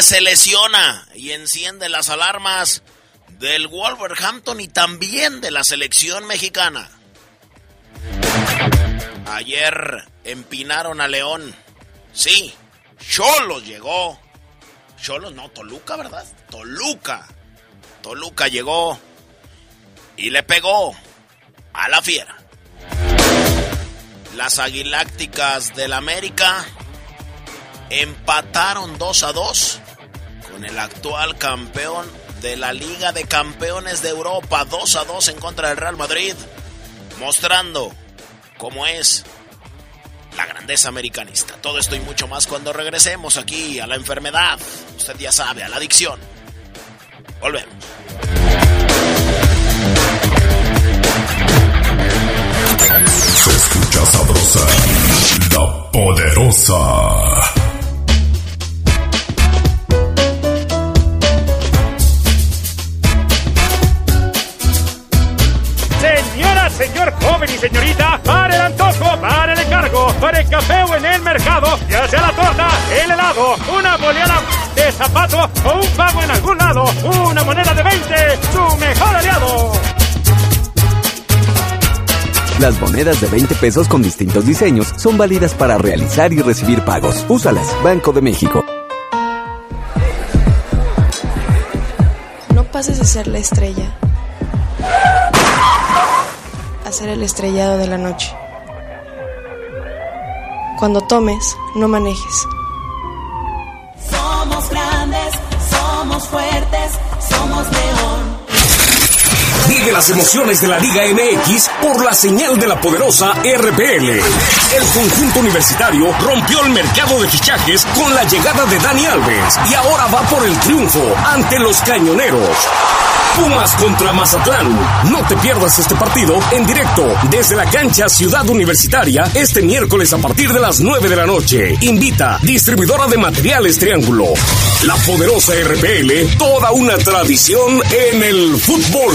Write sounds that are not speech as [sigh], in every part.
Se lesiona y enciende las alarmas del Wolverhampton y también de la selección mexicana. Ayer empinaron a León. Sí, Cholos llegó. Cholos, no, Toluca, ¿verdad? Toluca. Toluca llegó y le pegó a la fiera. Las Aguilácticas del América empataron 2 a 2 el actual campeón de la Liga de Campeones de Europa, 2 a 2 en contra del Real Madrid, mostrando cómo es la grandeza americanista. Todo esto y mucho más cuando regresemos aquí a la enfermedad, usted ya sabe, a la adicción. Volvemos. Se escucha sabrosa, la poderosa. Señor joven y señorita, para el antojo, para el encargo, para el café o en el mercado, ya sea la torta, el helado, una boleada de zapato o un pago en algún lado, una moneda de 20, su mejor aliado. Las monedas de 20 pesos con distintos diseños son válidas para realizar y recibir pagos. Úsalas, Banco de México. No pases de ser la estrella ser el estrellado de la noche. Cuando tomes, no manejes. Somos grandes, somos fuertes, somos león. Vive las emociones de la Liga MX por la señal de la poderosa RPL. El conjunto universitario rompió el mercado de fichajes con la llegada de Dani Alves y ahora va por el triunfo ante los cañoneros. Pumas contra Mazatlán. No te pierdas este partido en directo desde la cancha Ciudad Universitaria este miércoles a partir de las 9 de la noche. Invita distribuidora de materiales Triángulo. La poderosa RPL, toda una tradición en el fútbol.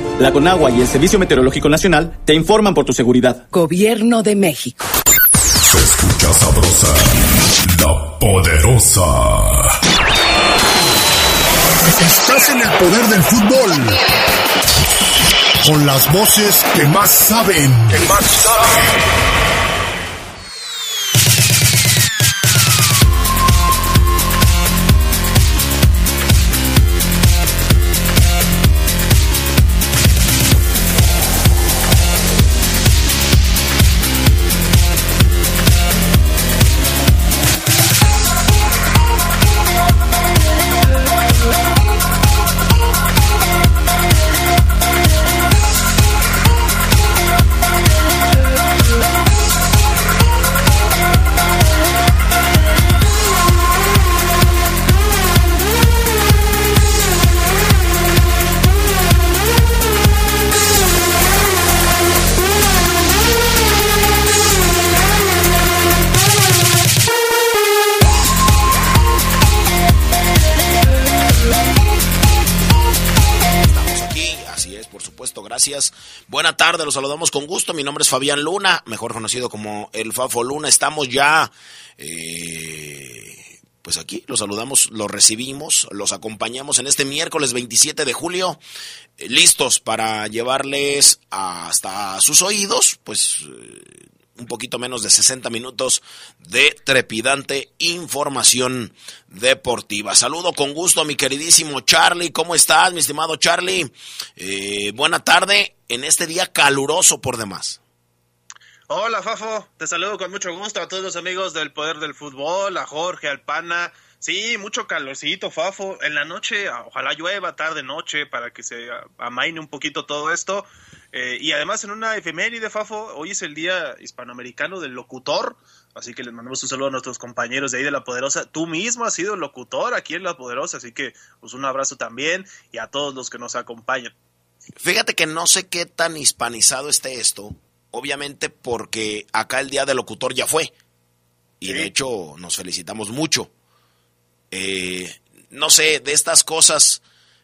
La Conagua y el Servicio Meteorológico Nacional te informan por tu seguridad. Gobierno de México. Se escucha sabrosa, la poderosa. Estás en el poder del fútbol. Con las voces que más saben. Que más saben. Gracias. Buena tarde, los saludamos con gusto. Mi nombre es Fabián Luna, mejor conocido como el Fafo Luna. Estamos ya, eh, pues aquí, los saludamos, los recibimos, los acompañamos en este miércoles 27 de julio, eh, listos para llevarles hasta sus oídos, pues... Eh, un poquito menos de 60 minutos de trepidante información deportiva. Saludo con gusto a mi queridísimo Charlie. ¿Cómo estás, mi estimado Charlie? Eh, buena tarde en este día caluroso por demás. Hola, Fafo. Te saludo con mucho gusto a todos los amigos del Poder del Fútbol, a Jorge, al Pana. Sí, mucho calorcito, Fafo. En la noche, ojalá llueva, tarde, noche, para que se amaine un poquito todo esto. Eh, y además en una efeméride, Fafo, hoy es el Día Hispanoamericano del Locutor, así que les mandamos un saludo a nuestros compañeros de ahí de La Poderosa. Tú mismo has sido locutor aquí en La Poderosa, así que pues un abrazo también y a todos los que nos acompañan. Fíjate que no sé qué tan hispanizado esté esto, obviamente porque acá el Día del Locutor ya fue, y de hecho nos felicitamos mucho. Eh, no sé, de estas cosas,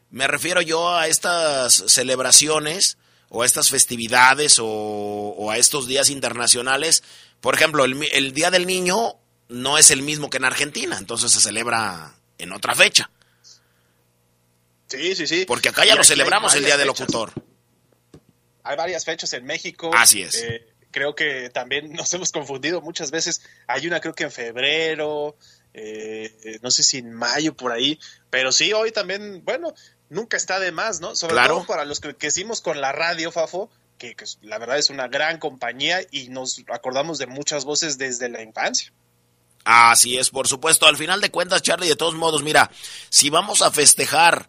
me refiero yo a estas celebraciones o a estas festividades o, a estos días internacionales. Por ejemplo, el, Día del Niño no es el mismo que en Argentina, entonces se celebra en otra fecha. Sí, sí, sí. Porque acá ya lo celebramos el Día del Locutor. Hay varias fechas en México. Así es. Eh, creo que también [laughs] nos hemos confundido muchas veces. Hay una creo que en febrero, eh, no sé si en mayo por ahí, pero sí, hoy también, bueno, nunca está de más, ¿no? Sobre todo para los que crecimos con la radio, Fafo, que, la verdad es una gran compañía y nos acordamos de muchas voces desde la infancia. Así es, por supuesto. Al final de cuentas, Charlie, de todos modos, mira, si vamos a festejar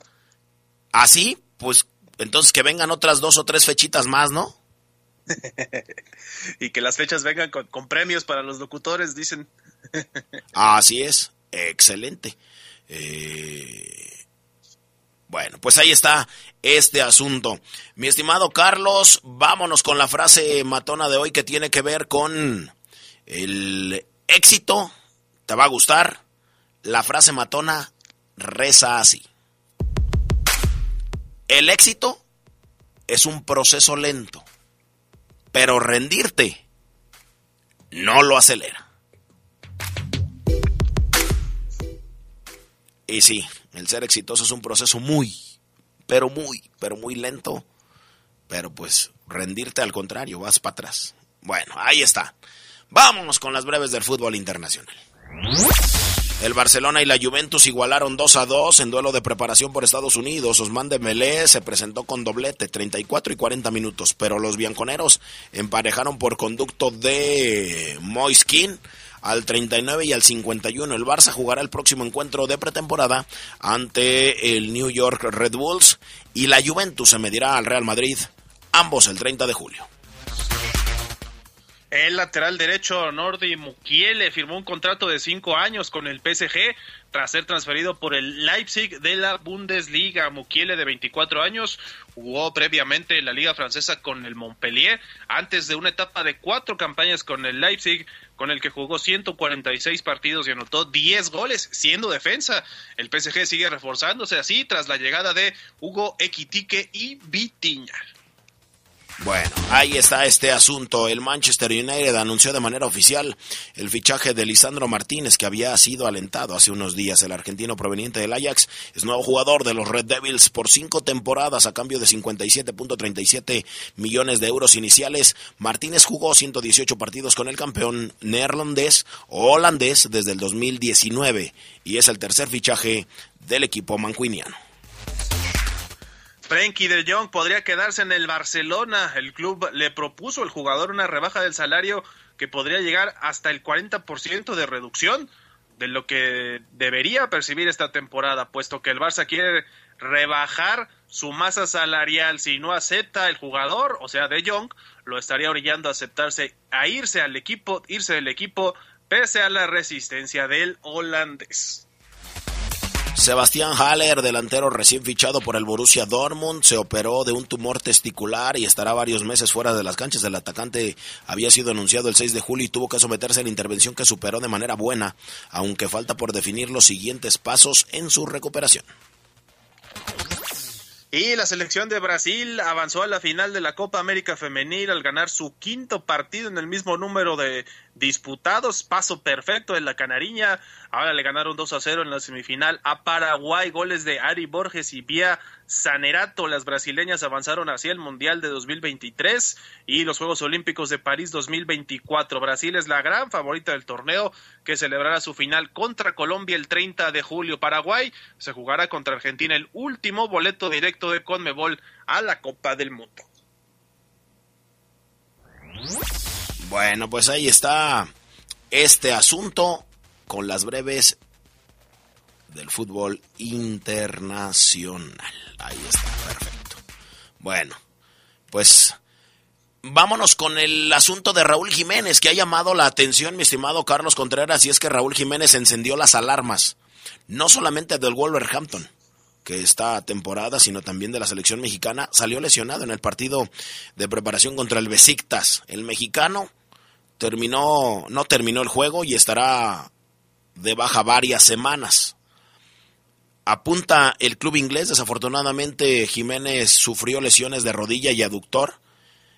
así, pues entonces que vengan otras dos o tres fechitas más, ¿no? [laughs] y que las fechas vengan con, con premios para los locutores, dicen. [laughs] así es, excelente. Eh, bueno, pues ahí está este asunto. Mi estimado Carlos, vámonos con la frase matona de hoy que tiene que ver con el éxito. ¿Te va a gustar? La frase matona reza así. El éxito es un proceso lento, pero rendirte no lo acelera. Y sí, el ser exitoso es un proceso muy, pero muy, pero muy lento. Pero pues rendirte al contrario, vas para atrás. Bueno, ahí está. Vámonos con las breves del fútbol internacional. El Barcelona y la Juventus igualaron 2 a 2 en duelo de preparación por Estados Unidos. Osman Dembélé se presentó con doblete 34 y 40 minutos, pero los bianconeros emparejaron por conducto de Moiskin al 39 y al 51. El Barça jugará el próximo encuentro de pretemporada ante el New York Red Bulls y la Juventus se medirá al Real Madrid, ambos el 30 de julio. El lateral derecho Nordi Mukiele firmó un contrato de cinco años con el PSG tras ser transferido por el Leipzig de la Bundesliga. Mukiele, de 24 años, jugó previamente en la Liga Francesa con el Montpellier antes de una etapa de cuatro campañas con el Leipzig con el que jugó 146 partidos y anotó 10 goles siendo defensa. El PSG sigue reforzándose así tras la llegada de Hugo Equitique y Vitiña. Bueno, ahí está este asunto. El Manchester United anunció de manera oficial el fichaje de Lisandro Martínez, que había sido alentado hace unos días. El argentino proveniente del Ajax es nuevo jugador de los Red Devils por cinco temporadas a cambio de 57.37 millones de euros iniciales. Martínez jugó 118 partidos con el campeón neerlandés o holandés desde el 2019 y es el tercer fichaje del equipo mancuiniano. Frenkie de Jong podría quedarse en el Barcelona. El club le propuso al jugador una rebaja del salario que podría llegar hasta el 40% de reducción de lo que debería percibir esta temporada, puesto que el Barça quiere rebajar su masa salarial. Si no acepta el jugador, o sea, de Jong, lo estaría orillando a aceptarse, a irse al equipo, irse del equipo, pese a la resistencia del holandés. Sebastián Haller, delantero recién fichado por el Borussia Dortmund, se operó de un tumor testicular y estará varios meses fuera de las canchas. El atacante había sido anunciado el 6 de julio y tuvo que someterse a la intervención que superó de manera buena, aunque falta por definir los siguientes pasos en su recuperación. Y la selección de Brasil avanzó a la final de la Copa América Femenil al ganar su quinto partido en el mismo número de disputados. Paso perfecto en la Canariña. Ahora le ganaron 2 a 0 en la semifinal a Paraguay. Goles de Ari Borges y Pia Sanerato. Las brasileñas avanzaron hacia el Mundial de 2023 y los Juegos Olímpicos de París 2024. Brasil es la gran favorita del torneo que celebrará su final contra Colombia el 30 de julio. Paraguay se jugará contra Argentina el último boleto directo de Conmebol a la Copa del Mundo. Bueno, pues ahí está este asunto con las breves del fútbol internacional. Ahí está, perfecto. Bueno, pues vámonos con el asunto de Raúl Jiménez, que ha llamado la atención, mi estimado Carlos Contreras, y es que Raúl Jiménez encendió las alarmas, no solamente del Wolverhampton, que esta temporada, sino también de la selección mexicana, salió lesionado en el partido de preparación contra el Besiktas. El mexicano terminó, no terminó el juego y estará de baja varias semanas. Apunta el club inglés, desafortunadamente Jiménez sufrió lesiones de rodilla y aductor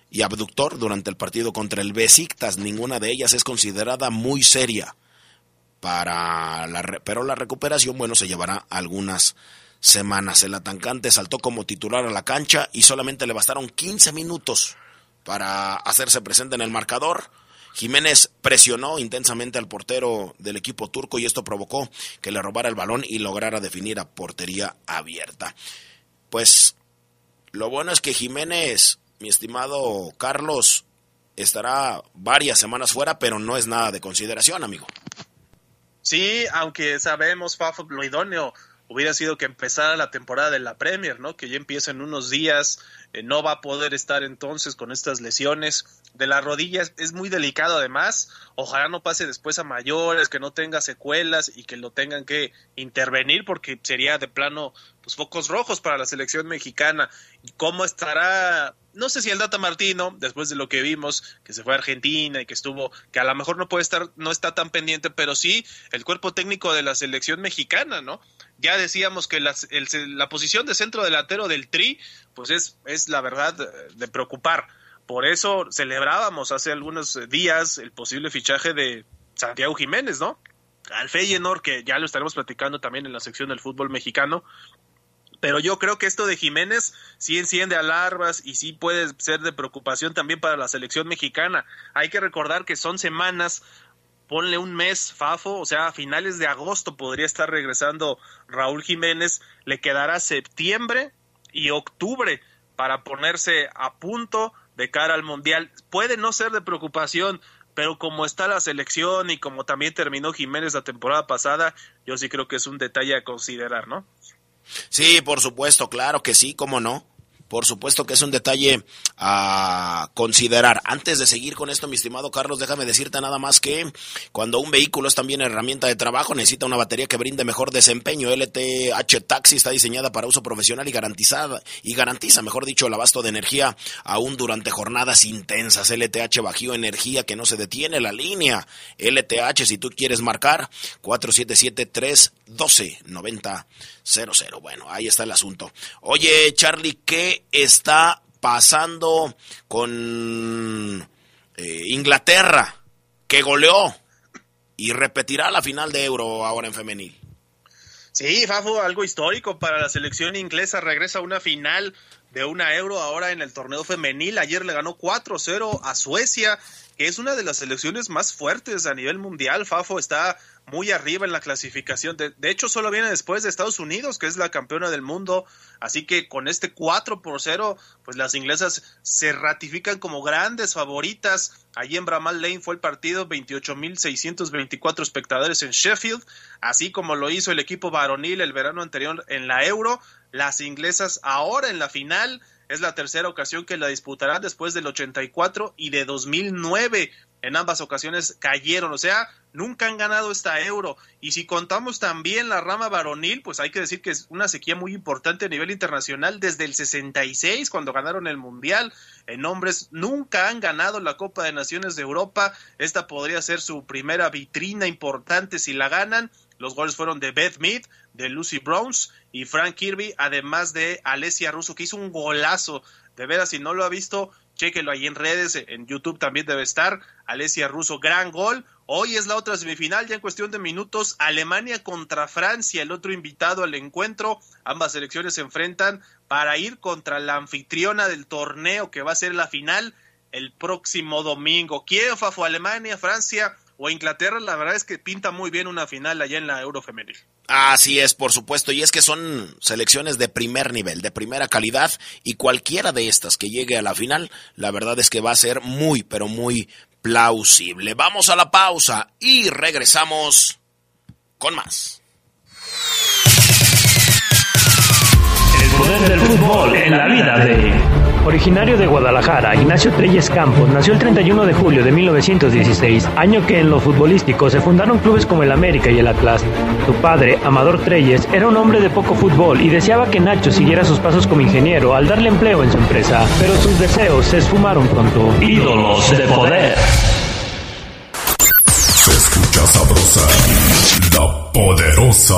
y abductor durante el partido contra el Besiktas, ninguna de ellas es considerada muy seria. Para pero la recuperación, bueno, se llevará algunas semanas. El atancante saltó como titular a la cancha y solamente le bastaron 15 minutos para hacerse presente en el marcador Jiménez presionó intensamente al portero del equipo turco y esto provocó que le robara el balón y lograra definir a portería abierta. Pues lo bueno es que Jiménez, mi estimado Carlos, estará varias semanas fuera, pero no es nada de consideración, amigo. Sí, aunque sabemos, Fafo, lo idóneo hubiera sido que empezara la temporada de la Premier, ¿no? Que ya empieza en unos días, eh, no va a poder estar entonces con estas lesiones de las rodillas, es muy delicado además, ojalá no pase después a mayores, que no tenga secuelas y que lo tengan que intervenir porque sería de plano pues focos rojos para la selección mexicana. ¿Cómo estará? No sé si el Data Martino, después de lo que vimos, que se fue a Argentina y que estuvo, que a lo mejor no puede estar, no está tan pendiente, pero sí el cuerpo técnico de la selección mexicana, ¿no? Ya decíamos que la, la posición de centro delantero del Tri, pues es, es la verdad de preocupar. Por eso celebrábamos hace algunos días el posible fichaje de Santiago Jiménez, ¿no? Al Feyenoord, que ya lo estaremos platicando también en la sección del fútbol mexicano. Pero yo creo que esto de Jiménez sí enciende alarmas y sí puede ser de preocupación también para la selección mexicana. Hay que recordar que son semanas ponle un mes, Fafo, o sea, a finales de agosto podría estar regresando Raúl Jiménez, le quedará septiembre y octubre para ponerse a punto de cara al Mundial. Puede no ser de preocupación, pero como está la selección y como también terminó Jiménez la temporada pasada, yo sí creo que es un detalle a considerar, ¿no? Sí, por supuesto, claro que sí, cómo no. Por supuesto que es un detalle a considerar. Antes de seguir con esto, mi estimado Carlos, déjame decirte nada más que cuando un vehículo es también herramienta de trabajo, necesita una batería que brinde mejor desempeño. LTH Taxi está diseñada para uso profesional y garantizada y garantiza, mejor dicho, el abasto de energía aún durante jornadas intensas. LTH Bajío Energía que no se detiene la línea. LTH, si tú quieres marcar, 477 312 90 0-0. Bueno, ahí está el asunto. Oye, Charlie, ¿qué está pasando con eh, Inglaterra? Que goleó y repetirá la final de Euro ahora en femenil. Sí, Fafo, algo histórico para la selección inglesa. Regresa a una final de una Euro ahora en el torneo femenil. Ayer le ganó 4-0 a Suecia, que es una de las selecciones más fuertes a nivel mundial. Fafo está muy arriba en la clasificación. De, hecho, solo viene después de Estados Unidos, que es la campeona del mundo. Así que con este 4 por 0, pues las inglesas se ratifican como grandes favoritas. Allí en Bramall Lane fue el partido, 28.624 espectadores en Sheffield, así como lo hizo el equipo varonil el verano anterior en la Euro. Las inglesas ahora en la final es la tercera ocasión que la disputarán después del 84 y de 2009 en ambas ocasiones cayeron, o sea, nunca han ganado esta euro. Y si contamos también la rama varonil, pues hay que decir que es una sequía muy importante a nivel internacional desde el 66, cuando ganaron el Mundial. En hombres nunca han ganado la Copa de Naciones de Europa. Esta podría ser su primera vitrina importante si la ganan. Los goles fueron de Beth Mead, de Lucy Browns y Frank Kirby, además de Alessia Russo, que hizo un golazo. De veras, si no lo ha visto, chéquelo ahí en redes, en YouTube también debe estar. Alessia Russo, gran gol. Hoy es la otra semifinal, ya en cuestión de minutos, Alemania contra Francia, el otro invitado al encuentro. Ambas selecciones se enfrentan para ir contra la anfitriona del torneo que va a ser la final el próximo domingo. ¿Quién, Fafo? Alemania, Francia o Inglaterra? La verdad es que pinta muy bien una final allá en la Eurofemenil. Así es, por supuesto, y es que son selecciones de primer nivel, de primera calidad, y cualquiera de estas que llegue a la final, la verdad es que va a ser muy, pero muy plausible. Vamos a la pausa y regresamos con más. El poder del fútbol en la vida de... Originario de Guadalajara, Ignacio Treyes Campos nació el 31 de julio de 1916, año que en lo futbolístico se fundaron clubes como el América y el Atlas. Su padre, Amador Treyes, era un hombre de poco fútbol y deseaba que Nacho siguiera sus pasos como ingeniero al darle empleo en su empresa, pero sus deseos se esfumaron pronto. Ídolos de poder. Se escucha sabrosa, la poderosa.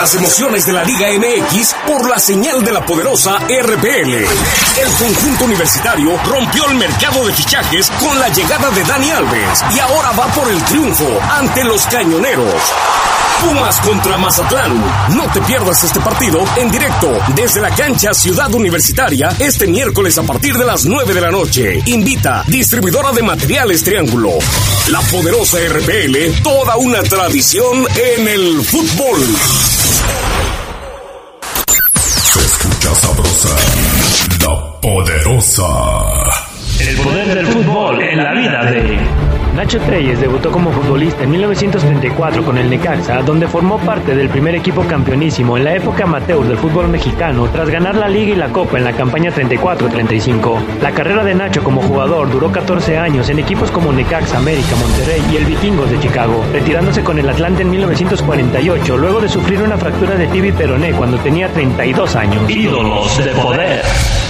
Las emociones de la Liga MX por la señal de la poderosa RPL. El conjunto universitario rompió el mercado de fichajes con la llegada de Dani Alves y ahora va por el triunfo ante los cañoneros. Pumas contra Mazatlán. No te pierdas este partido en directo desde la cancha Ciudad Universitaria este miércoles a partir de las 9 de la noche. Invita distribuidora de materiales Triángulo. La poderosa RPL, toda una tradición en el fútbol. Se escucha sabrosa, la poderosa. El poder del fútbol en la vida de... Nacho Treyes debutó como futbolista en 1934 con el Necaxa, donde formó parte del primer equipo campeonísimo en la época amateur del fútbol mexicano tras ganar la Liga y la Copa en la campaña 34-35. La carrera de Nacho como jugador duró 14 años en equipos como Necaxa, América, Monterrey y el Vikingos de Chicago, retirándose con el Atlante en 1948 luego de sufrir una fractura de tibia y peroné cuando tenía 32 años. Ídolos de poder.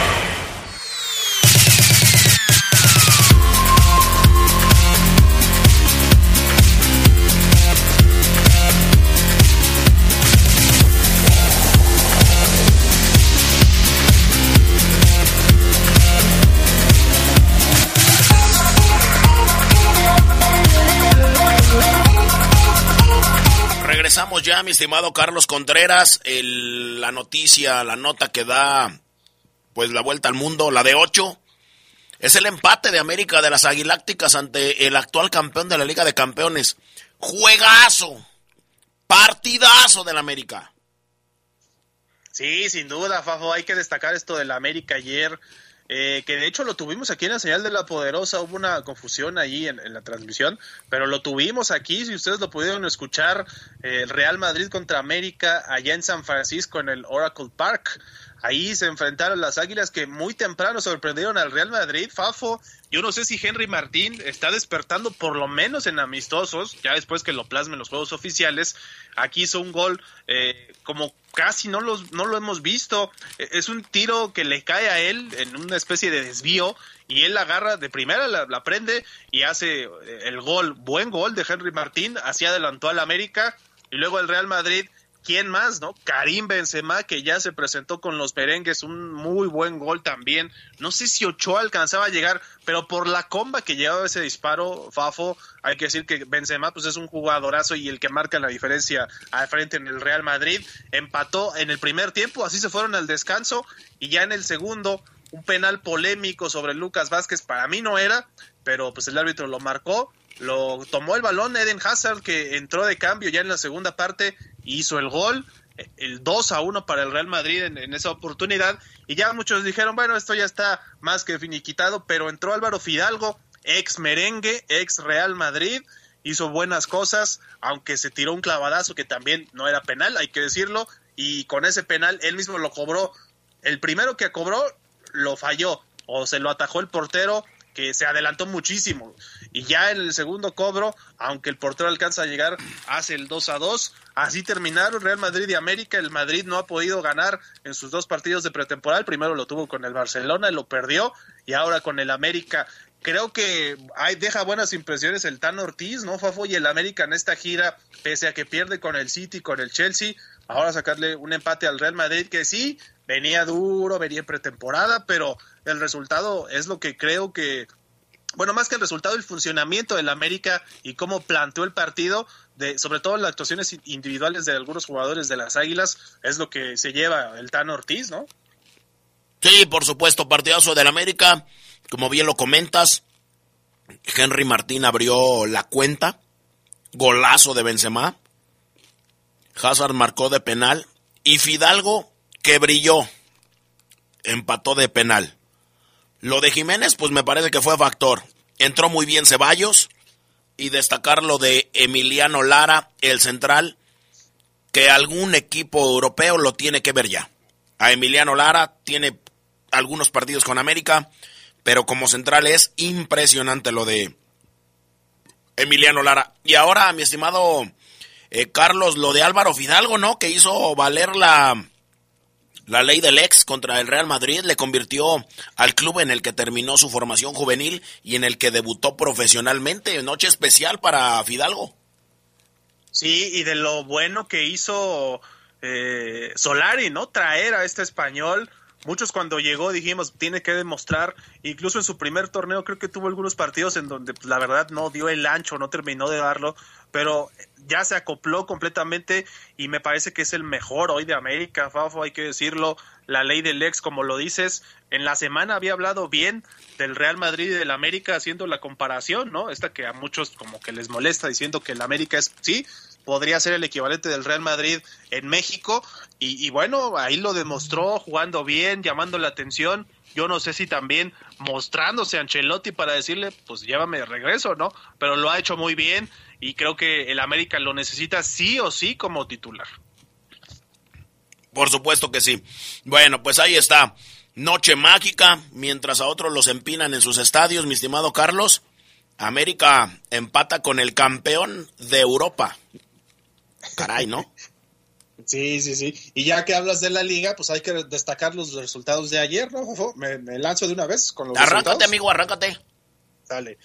Mi estimado Carlos Contreras. El, la noticia, la nota que da pues la vuelta al mundo, la de 8, es el empate de América de las Aguilácticas ante el actual campeón de la Liga de Campeones. Juegazo, partidazo del América. Sí, sin duda, Fafo, hay que destacar esto del América ayer. Eh, que de hecho lo tuvimos aquí en la señal de la poderosa, hubo una confusión ahí en, la transmisión, pero lo tuvimos aquí, si ustedes lo pudieron escuchar, eh, el Real Madrid contra América allá en San Francisco en el Oracle Park. Ahí se enfrentaron las Águilas que muy temprano sorprendieron al Real Madrid, Fafo, yo no sé si Henry Martín está despertando por lo menos en amistosos, ya después que lo plasmen los juegos oficiales. Aquí hizo un gol eh, como casi no, los, no lo hemos visto. E, es un tiro que le cae a él en una especie de desvío y él la agarra de primera, la, la prende y hace eh, el gol. Buen gol de Henry Martín, así adelantó al América y luego el Real Madrid ¿Quién más, no? Karim Benzema, que ya se presentó con los merengues, un muy buen gol también. No sé si Ochoa alcanzaba a llegar, pero por la comba que llevaba ese disparo, Fafo, hay que decir que Benzema pues es un jugadorazo y el que marca la diferencia al frente en el Real Madrid. Empató en el primer tiempo, así se fueron al descanso y ya en el segundo un penal polémico sobre Lucas Vázquez, para mí no era, pero pues el árbitro lo marcó lo tomó el balón Eden Hazard que entró de cambio ya en la segunda parte hizo el gol el 2 a 1 para el Real Madrid en, esa oportunidad y ya muchos dijeron bueno esto ya está más que finiquitado pero entró Álvaro Fidalgo ex merengue ex Real Madrid hizo buenas cosas aunque se tiró un clavadazo que también no era penal hay que decirlo y con ese penal él mismo lo cobró el primero que cobró lo falló o se lo atajó el portero que se adelantó muchísimo. Y ya en el segundo cobro, aunque el portero alcanza a llegar, hace el 2 a 2. Así terminaron Real Madrid y América. El Madrid no ha podido ganar en sus dos partidos de pretemporada. Primero lo tuvo con el Barcelona, lo perdió. Y ahora con el América. Creo que hay, deja buenas impresiones el Tan Ortiz, ¿no, Fafo? Y el América en esta gira, pese a que pierde con el City, con el Chelsea, ahora sacarle un empate al Real Madrid, que sí, venía duro, venía en pretemporada, pero el resultado es lo que creo que, bueno, más que el resultado, el funcionamiento del América y cómo planteó el partido, de, sobre todo las actuaciones individuales de algunos jugadores de las Águilas, es lo que se lleva el Tan Ortiz, ¿no? Sí, por supuesto, partidazo del América, como bien lo comentas, Henry Martín abrió la cuenta, golazo de Benzema, Hazard marcó de penal y Fidalgo que brilló, empató de penal. Lo de Jiménez, pues me parece que fue factor. Entró muy bien Ceballos y destacar lo de Emiliano Lara, el central, que algún equipo europeo lo tiene que ver ya. A Emiliano Lara tiene algunos partidos con América, pero como central es impresionante lo de Emiliano Lara. Y ahora, mi estimado eh, Carlos, lo de Álvaro Fidalgo, ¿no? Que hizo valer la, la ley del ex contra el Real Madrid le convirtió al club en el que terminó su formación juvenil y en el que debutó profesionalmente. Noche especial para Fidalgo. Sí, y de lo bueno que hizo eh, Solari, ¿no? Traer a este español Muchos cuando llegó dijimos, tiene que demostrar, incluso en su primer torneo creo que tuvo algunos partidos en donde pues, la verdad no dio el ancho, no terminó de darlo, pero ya se acopló completamente y me parece que es el mejor hoy de América, Fafo, hay que decirlo, la ley del ex, como lo dices, en la semana había hablado bien del Real Madrid y del América haciendo la comparación, ¿no? Esta que a muchos como que les molesta diciendo que el América es, sí, podría ser el equivalente del Real Madrid en México. Y, bueno, ahí lo demostró jugando bien, llamando la atención. Yo no sé si también mostrándose a Ancelotti para decirle, pues llévame de regreso, ¿no? Pero lo ha hecho muy bien y creo que el América lo necesita sí o sí como titular. Por supuesto que sí. Bueno, pues ahí está. Noche mágica, mientras a otros los empinan en sus estadios, mi estimado Carlos. América empata con el campeón de Europa. Caray, ¿no? Sí, sí, sí. Y ya que hablas de la liga, pues hay que destacar los resultados de ayer, ¿no, Me, lanzo de una vez con los Arráncate, amigo, arráncate. Dale.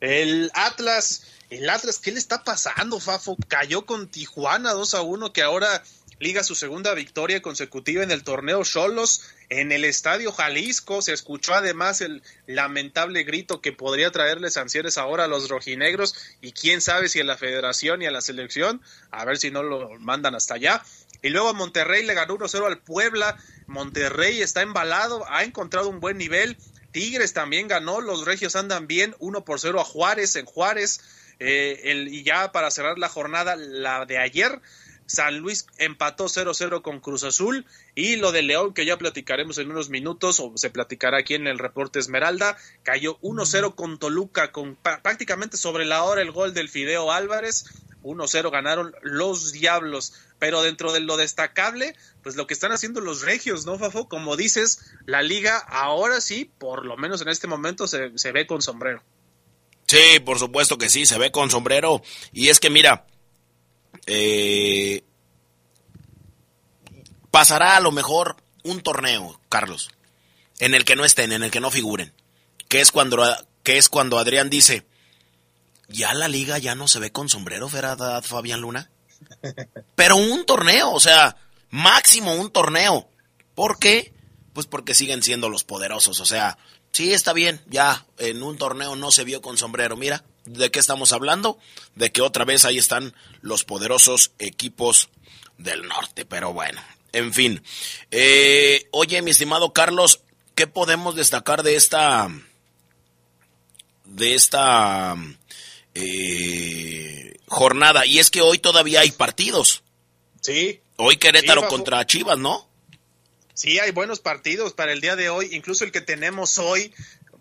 El Atlas, el Atlas, ¿qué le está pasando, Fafo? Cayó con Tijuana 2 a 1, que ahora liga su segunda victoria consecutiva en el torneo Cholos en el estadio Jalisco. Se escuchó además el lamentable grito que podría traerle sanciones ahora a los rojinegros y quién sabe si a la federación y a la selección, a ver si no lo mandan hasta allá. Y luego Monterrey le ganó 1-0 al Puebla. Monterrey está embalado, ha encontrado un buen nivel. Tigres también ganó, los regios andan bien, 1 por 0 a Juárez en Juárez. Eh, el, y ya para cerrar la jornada, la de ayer, San Luis empató 0-0 con Cruz Azul y lo de León, que ya platicaremos en unos minutos, o se platicará aquí en el reporte Esmeralda, cayó 1-0 con Toluca, con prácticamente sobre la hora el gol del Fideo Álvarez. 1-0 ganaron los Diablos. Pero dentro de lo destacable, pues lo que están haciendo los regios, ¿no, Fafo? Como dices, la liga ahora sí, por lo menos en este momento, se, se ve con sombrero. Sí, por supuesto que sí, se ve con sombrero. Y es que mira, eh, pasará a lo mejor un torneo, Carlos, en el que no estén, en el que no figuren. Que es cuando, que es cuando Adrián dice, ya la liga ya no se ve con sombrero, ¿verdad, Fabián Luna? [laughs] Pero un torneo, o sea, máximo un torneo. ¿Por qué? Pues porque siguen siendo los poderosos, o sea, sí está bien, ya en un torneo no se vio con sombrero, mira, ¿de qué estamos hablando? De que otra vez ahí están los poderosos equipos del norte, pero bueno, en fin. Eh, oye, mi estimado Carlos, ¿qué podemos destacar de esta de esta eh, jornada. Y es que hoy todavía hay partidos. Sí. Hoy Querétaro contra Chivas, ¿no? Sí, hay buenos partidos para el día de hoy, incluso el que tenemos hoy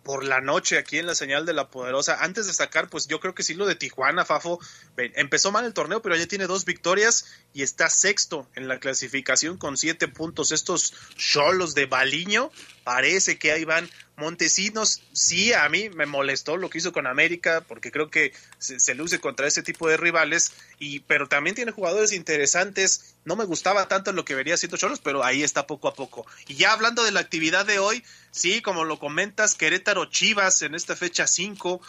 por la noche aquí en la señal de la poderosa. Antes de destacar, pues yo creo que sí lo de Tijuana, Fafo, empezó mal el torneo, pero ya tiene dos victorias y está sexto en la clasificación con siete puntos. Estos cholos de Baliño, parece que ahí van Montesinos, sí, a mí me molestó lo que hizo con América, porque creo que se, luce contra ese tipo de rivales, y, pero también tiene jugadores interesantes. No me gustaba tanto lo que vería haciendo Cholos, pero ahí está poco a poco. Y ya hablando de la actividad de hoy, sí, como lo comentas, Querétaro Chivas en esta fecha 5,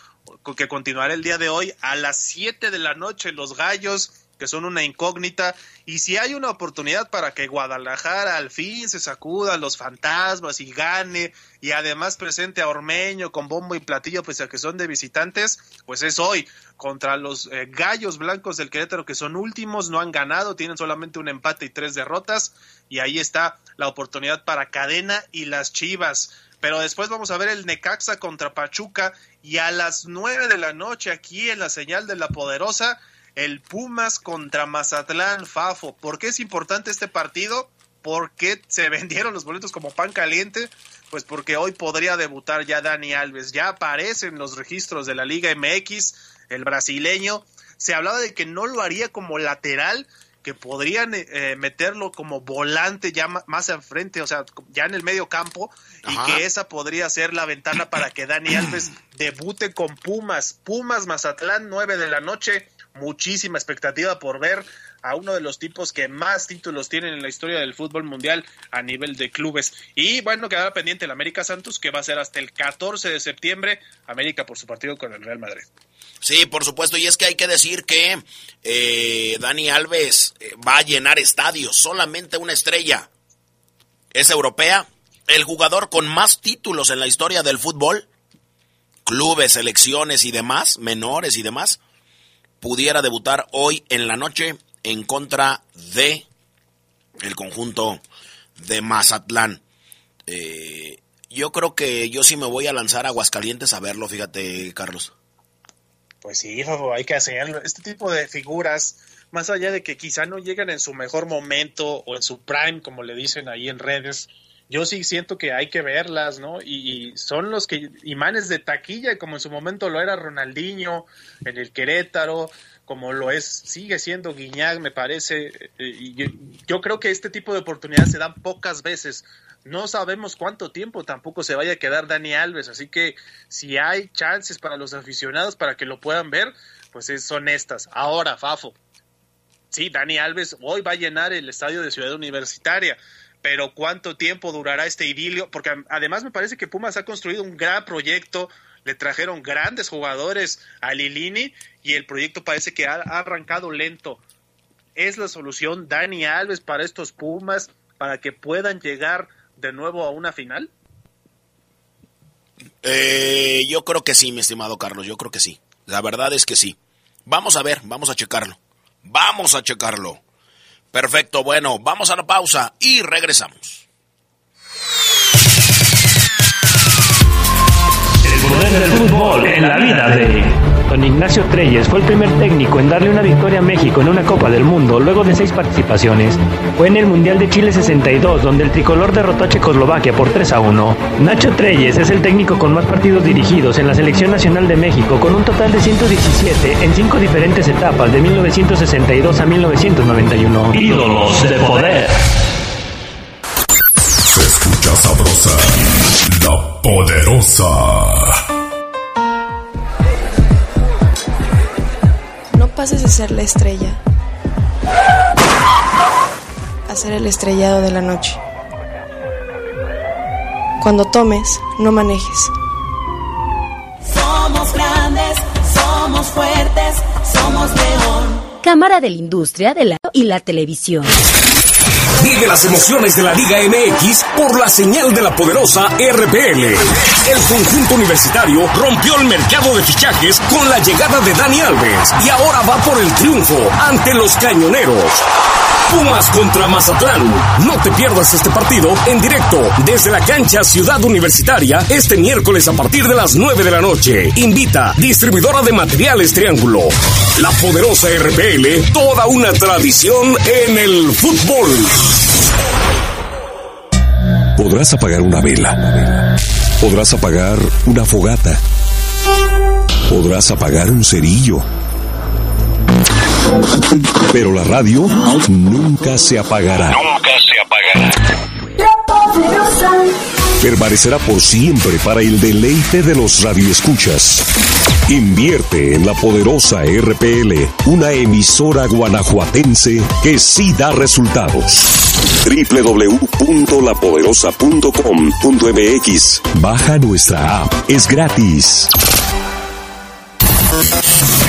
que continuará el día de hoy, a las 7 de la noche, los Gallos que son una incógnita, y si hay una oportunidad para que Guadalajara al fin se sacuda los fantasmas y gane, y además presente a Ormeño con bombo y platillo, pues a que son de visitantes, pues es hoy contra los eh, Gallos Blancos del Querétaro, que son últimos, no han ganado, tienen solamente un empate y tres derrotas, y ahí está la oportunidad para Cadena y las Chivas. Pero después vamos a ver el Necaxa contra Pachuca y a las nueve de la noche aquí en la señal de la poderosa el Pumas contra Mazatlán, Fafo. ¿Por qué es importante este partido? ¿Por qué se [laughs] vendieron los boletos como pan caliente? Pues porque hoy podría debutar ya Dani Alves. Ya aparecen los registros de la Liga MX, el brasileño. Se hablaba de que no lo haría como lateral, que podrían eh, meterlo como volante ya más enfrente, o sea, ya en el medio campo, y que esa podría ser la ventana para que Dani Alves [clears throat] debute con Pumas. Pumas Mazatlán, 9 de la noche muchísima expectativa por ver a uno de los tipos que más títulos tienen en la historia del fútbol mundial a nivel de clubes. Y bueno, quedará pendiente el América Santos, que va a ser hasta el 14 de septiembre, América por su partido con el Real Madrid. Sí, por supuesto, y es que hay que decir que eh, Dani Alves eh, va a llenar estadios, solamente una estrella. Es europea, el jugador con más títulos en la historia del fútbol, clubes, selecciones y demás, menores y demás pudiera debutar hoy en la noche en contra de el conjunto de Mazatlán. Eh, yo creo que yo sí me voy a lanzar a Aguascalientes a verlo, fíjate, Carlos. Pues sí, hay que hacerlo. Este tipo de figuras, más allá de que quizá no llegan en su mejor momento o en su prime, como le dicen ahí en redes, yo sí siento que hay que verlas, ¿no? Y, son los que imanes de taquilla, como en su momento lo era Ronaldinho en el Querétaro, como lo es, sigue siendo Guiñac, me parece. Eh, y yo, creo que este tipo de oportunidades se dan pocas veces. No sabemos cuánto tiempo tampoco se vaya a quedar Dani Alves, así que si hay chances para los aficionados para que lo puedan ver, pues son estas. Ahora, Fafo, sí, Dani Alves hoy va a llenar el estadio de Ciudad Universitaria pero ¿cuánto tiempo durará este idilio? Porque además me parece que Pumas ha construido un gran proyecto, le trajeron grandes jugadores a Lilini y el proyecto parece que ha, arrancado lento. ¿Es la solución Dani Alves para estos Pumas para que puedan llegar de nuevo a una final? Eh, yo creo que sí, mi estimado Carlos, yo creo que sí. La verdad es que sí. Vamos a ver, vamos a checarlo. Vamos a checarlo. Perfecto, bueno, vamos a la pausa y regresamos. El poder del fútbol en la vida de Don Ignacio Treyes fue el primer técnico en darle una victoria a México en una Copa del Mundo luego de seis participaciones. Fue en el Mundial de Chile 62 donde el tricolor derrotó a Checoslovaquia por 3 a 1. Nacho Treyes es el técnico con más partidos dirigidos en la Selección Nacional de México con un total de 117 en cinco diferentes etapas de 1962 a 1991. Ídolos de poder. Se escucha sabrosa, la poderosa. Pases de ser la estrella a ser el estrellado de la noche. Cuando tomes, no manejes. Somos grandes, somos fuertes, somos león. Cámara de la Industria de la y la Televisión. Vive las emociones de la Liga MX por la señal de la poderosa RPL. El conjunto universitario rompió el mercado de fichajes con la llegada de Dani Alves y ahora va por el triunfo ante los cañoneros. Pumas contra Mazatlán. No te pierdas este partido en directo desde la cancha Ciudad Universitaria este miércoles a partir de las 9 de la noche. Invita distribuidora de materiales Triángulo. La poderosa RPL, toda una tradición en el fútbol. Podrás apagar una vela. Podrás apagar una fogata. Podrás apagar un cerillo. Pero la radio nunca se apagará. Nunca se apagará. La poderosa. Permanecerá por siempre para el deleite de los radioescuchas. Invierte en la poderosa RPL, una emisora guanajuatense que sí da resultados. www.lapoderosa.com.mx Baja nuestra app, es gratis.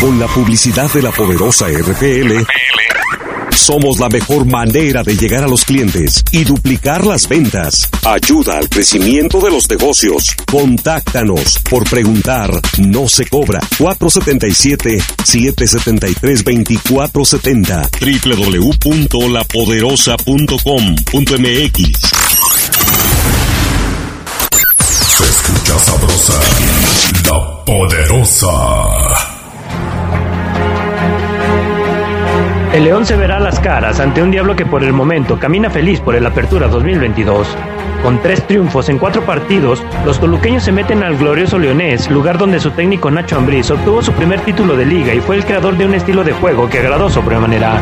Con la publicidad de la poderosa RPL, somos la mejor manera de llegar a los clientes y duplicar las ventas. Ayuda al crecimiento de los negocios. Contáctanos por preguntar, no se cobra. 477-773-2470. www.lapoderosa.com.mx Se escucha sabrosa, la poderosa. El León se verá las caras ante un diablo que por el momento camina feliz por el Apertura 2022. Con tres triunfos en cuatro partidos, los toluqueños se meten al glorioso leonés, lugar donde su técnico Nacho Ambriz obtuvo su primer título de liga y fue el creador de un estilo de juego que agradó sobremanera.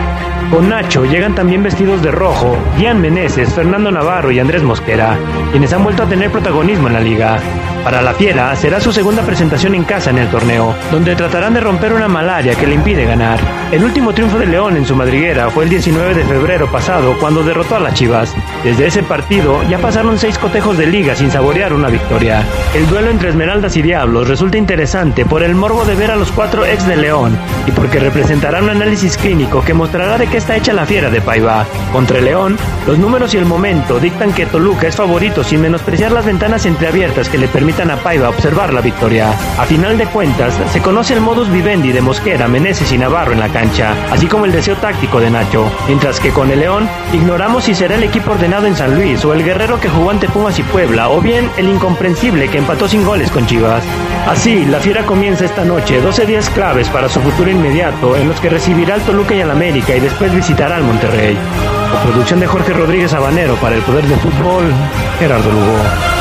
Con Nacho llegan también vestidos de rojo Gian Meneses, Fernando Navarro y Andrés Mosquera, quienes han vuelto a tener protagonismo en la liga. Para la Fiera será su segunda presentación en casa en el torneo, donde tratarán de romper una malaria que le impide ganar. El último triunfo de León en su madriguera fue el 19 de febrero pasado cuando derrotó a las Chivas. Desde ese partido ya pasaron seis cotejos de liga sin saborear una victoria. El duelo entre Esmeraldas y Diablos resulta interesante por el morbo de ver a los cuatro ex de León y porque representará un análisis clínico que mostrará de qué está hecha la Fiera de Paiva. Contra el León, los números y el momento dictan que Toluca es favorito sin menospreciar las ventanas entreabiertas que le permiten a Paiva observar la victoria. A final de cuentas, se conoce el modus vivendi de Mosquera, Meneses y Navarro en la cancha, así como el deseo táctico de Nacho, mientras que con el León ignoramos si será el equipo ordenado en San Luis o el guerrero que jugó ante Pumas y Puebla, o bien el incomprensible que empató sin goles con Chivas. Así, la fiera comienza esta noche 12 días claves para su futuro inmediato, en los que recibirá al Toluca y al América y después visitará al Monterrey. Producción de Jorge Rodríguez Habanero para el Poder del Fútbol, Gerardo Lugo.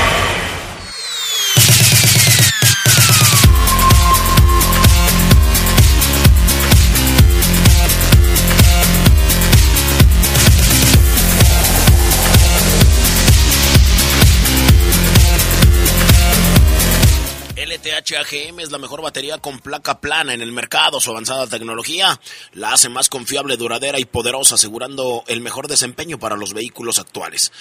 AGM es la mejor batería con placa plana en el mercado. Su avanzada tecnología la hace más confiable, duradera y poderosa, asegurando el mejor desempeño para los vehículos actuales.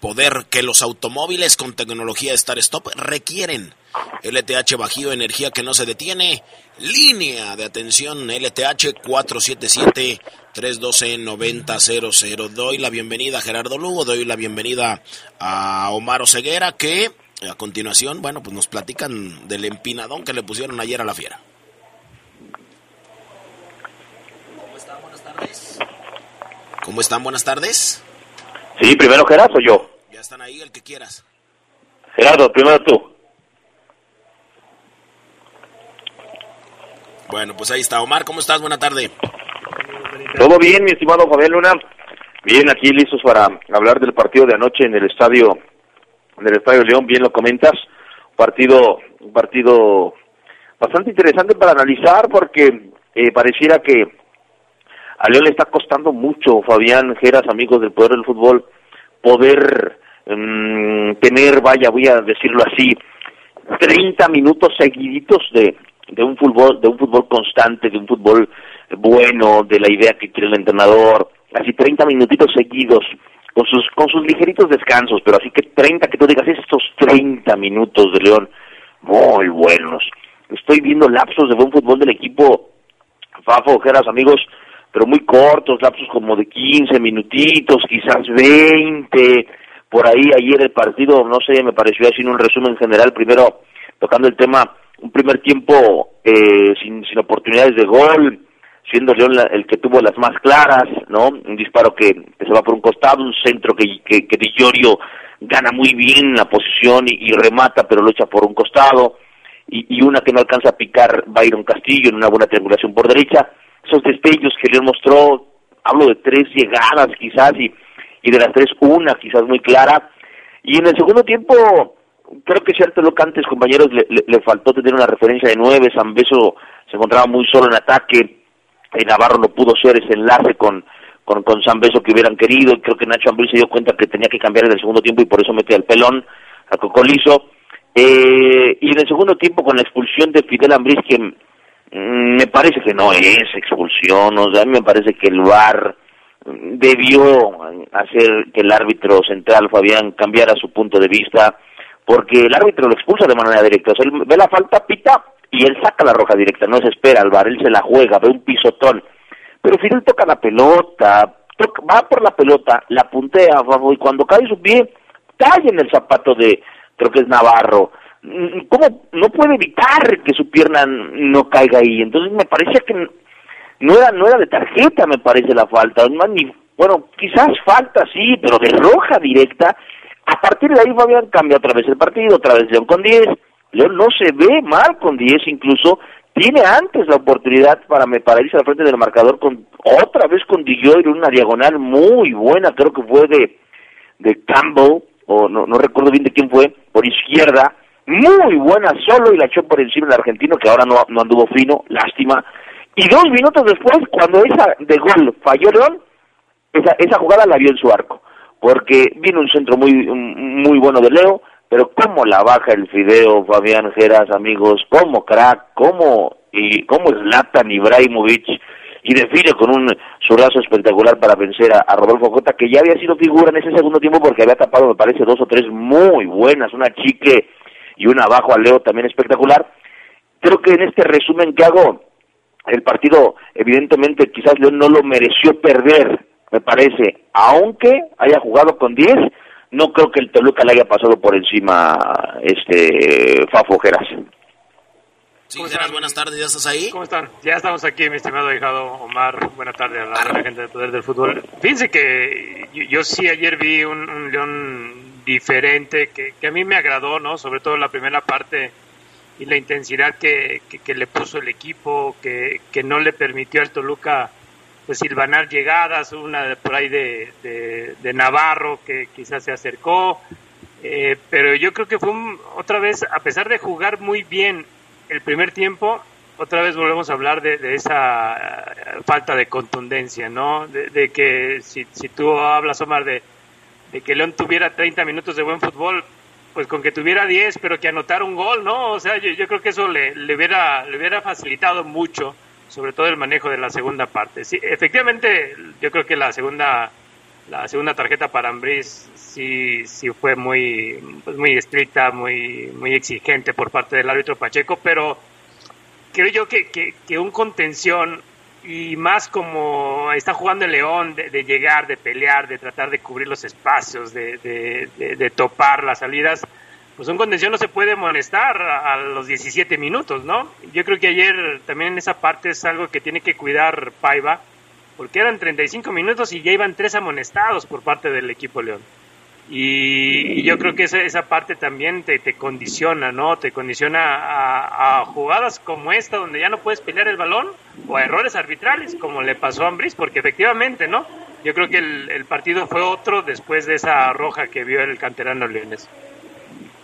Poder que los automóviles con tecnología Star Stop requieren. LTH Bajío, energía que no se detiene. Línea de atención LTH 477-312-9000. Doy la bienvenida a Gerardo Lugo, doy la bienvenida a Omar Oseguera, que a continuación, bueno, pues nos platican del empinadón que le pusieron ayer a la fiera. ¿Cómo están? Buenas tardes. ¿Cómo están? Buenas tardes. Sí, primero Gerardo o yo. Ya están ahí, el que quieras. Gerardo, primero tú. Bueno, pues ahí está. Omar, ¿cómo estás? Buena tarde. Todo bien, mi estimado Javier Luna. Bien, aquí listos para hablar del partido de anoche en el estadio, en el estadio León. Bien lo comentas. Partido, un partido bastante interesante para analizar porque eh, pareciera que a León le está costando mucho, Fabián Geras, amigos del poder del fútbol, poder um, tener, vaya, voy a decirlo así, 30 minutos seguiditos de, de un fútbol, de un fútbol constante, de un fútbol bueno, de la idea que quiere el entrenador, así 30 minutitos seguidos, con sus, con sus ligeritos descansos, pero así que 30, que tú digas, estos 30 minutos de León, muy buenos. Estoy viendo lapsos de buen fútbol del equipo, Fafo, Ojeras, amigos, pero muy cortos, lapsos como de 15 minutitos, quizás 20, por ahí ayer el partido, no sé, me pareció así en un resumen general, primero tocando el tema, un primer tiempo eh, sin, sin oportunidades de gol, siendo León la, el que tuvo las más claras, ¿no? Un disparo que, se va por un costado, un centro que, que, que Di Giorgio gana muy bien la posición y, remata, pero lo echa por un costado, y, una que no alcanza a picar Byron Castillo en una buena triangulación por derecha. Esos destellos que León mostró, hablo de tres llegadas quizás, y, y de las tres una quizás muy clara. Y en el segundo tiempo, creo que cierto lo que antes, compañeros, le, le, faltó tener una referencia de nueve, San Beso se encontraba muy solo en ataque, Navarro no pudo ser ese enlace con, con, con San Beso que hubieran querido, creo que Nacho Ambriz se dio cuenta que tenía que cambiar en el segundo tiempo y por eso mete al pelón, a Cocolizo, eh, y en el segundo tiempo con la expulsión de Fidel Ambriz, que mm, me parece que no es expulsión, o sea, a mí me parece que el VAR debió hacer que el árbitro central, Fabián, cambiara su punto de vista, porque el árbitro lo expulsa de manera directa, o sea, él ve la falta, pita, y él saca la roja directa, no se espera al bar, él se la juega, ve un pisotón. Pero Fidel toca la pelota, va por la pelota, la puntea, y cuando cae su pie, cae en el zapato de, creo que es Navarro. ¿Cómo no puede evitar que su pierna no caiga ahí? Entonces me parecía que no era, no era de tarjeta, me parece la falta. Ni, bueno, quizás falta, sí, pero de roja directa. A partir de ahí Fabián cambia otra vez el partido, otra vez León con 10, León no se ve mal con 10 incluso, tiene antes la oportunidad para, para irse al frente del marcador con otra vez con en una diagonal muy buena, creo que fue de, de Campbell, o no, no recuerdo bien de quién fue, por izquierda, muy buena solo y la echó por encima el argentino que ahora no, no anduvo fino, lástima. Y dos minutos después, cuando esa de gol falló León, esa, esa jugada la vio en su arco, porque vino un centro muy, muy bueno de Leo, pero cómo la baja el Fideo, Fabián Geras, amigos, cómo crack, cómo y cómo Zlatan Ibrahimovic y define con un surazo espectacular para vencer a, a, Rodolfo Jota, que ya había sido figura en ese segundo tiempo porque había tapado, me parece, dos o tres muy buenas, una chique y una abajo a Leo también espectacular. Creo que en este resumen que hago, el partido, evidentemente, quizás León no lo mereció perder, me parece, aunque haya jugado con 10, no creo que el Toluca le haya pasado por encima este Fafo Geras. Sí, Geras, buenas tardes, ¿ya estás ahí? ¿Cómo están? Ya estamos aquí, mi estimado hijado Omar. Buenas tardes a la, a la gente del Poder del Fútbol. Fíjense que yo, yo sí ayer vi un, un León diferente que, que, a mí me agradó, ¿no? Sobre todo la primera parte y la intensidad que, que, que le puso el equipo, que, que no le permitió al Toluca pues silvanar llegadas, una por ahí de, de, de Navarro que quizás se acercó, eh, pero yo creo que fue otra vez, a pesar de jugar muy bien el primer tiempo, otra vez volvemos a hablar de, esa uh, falta de contundencia, ¿no? De, de que si, si, tú hablas, Omar, de, de que León tuviera 30 minutos de buen fútbol, pues con que tuviera 10, pero que anotara un gol, ¿no? O sea, yo, yo creo que eso le, le, hubiera, le hubiera facilitado mucho, sobre todo el manejo de la segunda parte. Sí, efectivamente, yo creo que la segunda, la segunda tarjeta para Ambris sí, sí fue muy, pues muy estricta, muy, muy exigente por parte del árbitro Pacheco, pero creo yo que, que, un contención y más como está jugando el León, de, llegar, de pelear, de tratar de cubrir los espacios, de, de, topar las salidas, pues un contención no se puede molestar a, los 17 minutos, ¿no? Yo creo que ayer también en esa parte es algo que tiene que cuidar Paiva, porque eran 35 minutos y ya iban tres amonestados por parte del equipo León. Y, yo creo que esa, esa parte también te, te condiciona, ¿no? Te condiciona a, jugadas como esta, donde ya no puedes pelear el balón, o a errores arbitrales, como le pasó a Ambris, porque efectivamente, ¿no? Yo creo que el, el partido fue otro después de esa roja que vio el canterano Leones.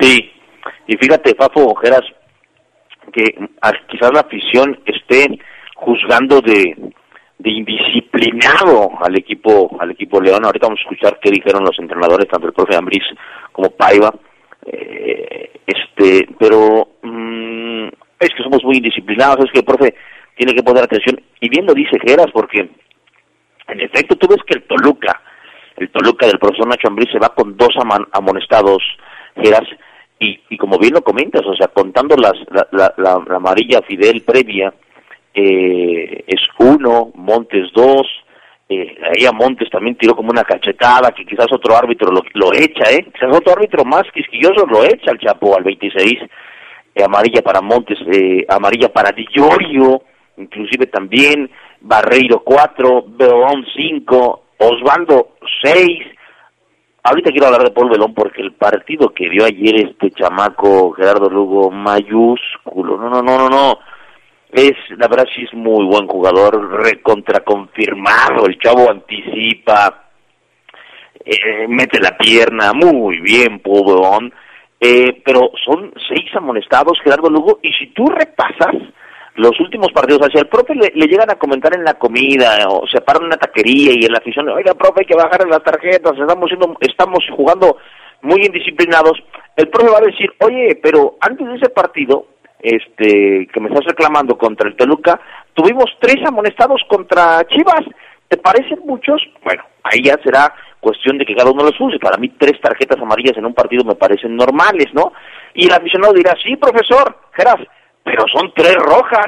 Sí, y fíjate, Fafo Ojeras, que quizás la afición esté juzgando de, de indisciplinado al equipo al equipo León. Ahorita vamos a escuchar qué dijeron los entrenadores, tanto el profe Ambris como Paiva. Eh, este, pero mm, es que somos muy indisciplinados, es que el profe tiene que poner atención. Y bien lo dice Geras, porque en efecto tú ves que el Toluca, el Toluca del profesor Nacho Ambris se va con dos amonestados, Geras, y, como bien lo comentas, o sea, contando las, la, la, la amarilla Fidel previa, eh, es uno, Montes dos, eh, ahí a Montes también tiró como una cachetada que quizás otro árbitro lo, lo echa, ¿eh? Quizás otro árbitro más quisquilloso lo echa al Chapo al 26, eh, amarilla para Montes, eh, amarilla para Di inclusive también Barreiro 4, Belón 5, Osvaldo 6. Ahorita quiero hablar de Paul Belón porque el partido que dio ayer este chamaco Gerardo Lugo mayúsculo, no, no, no, no, no. Es, la verdad sí es muy buen jugador, recontraconfirmado, el chavo anticipa, eh, mete la pierna, muy bien, Pobón, eh, pero son seis amonestados, Gerardo Lugo, y si tú repasas los últimos partidos, hacia el profe le, llegan a comentar en la comida, o se paran en una taquería y en la afición, oiga, profe, hay que bajar las tarjetas, estamos, siendo, estamos jugando muy indisciplinados, el profe va a decir, oye, pero antes de ese partido, este que me estás reclamando contra el Toluca, tuvimos tres amonestados contra Chivas. ¿Te parecen muchos? Bueno, ahí ya será cuestión de que cada uno los use. Para mí tres tarjetas amarillas en un partido me parecen normales, ¿no? Y el aficionado dirá, sí, profesor, Geras, pero son tres rojas,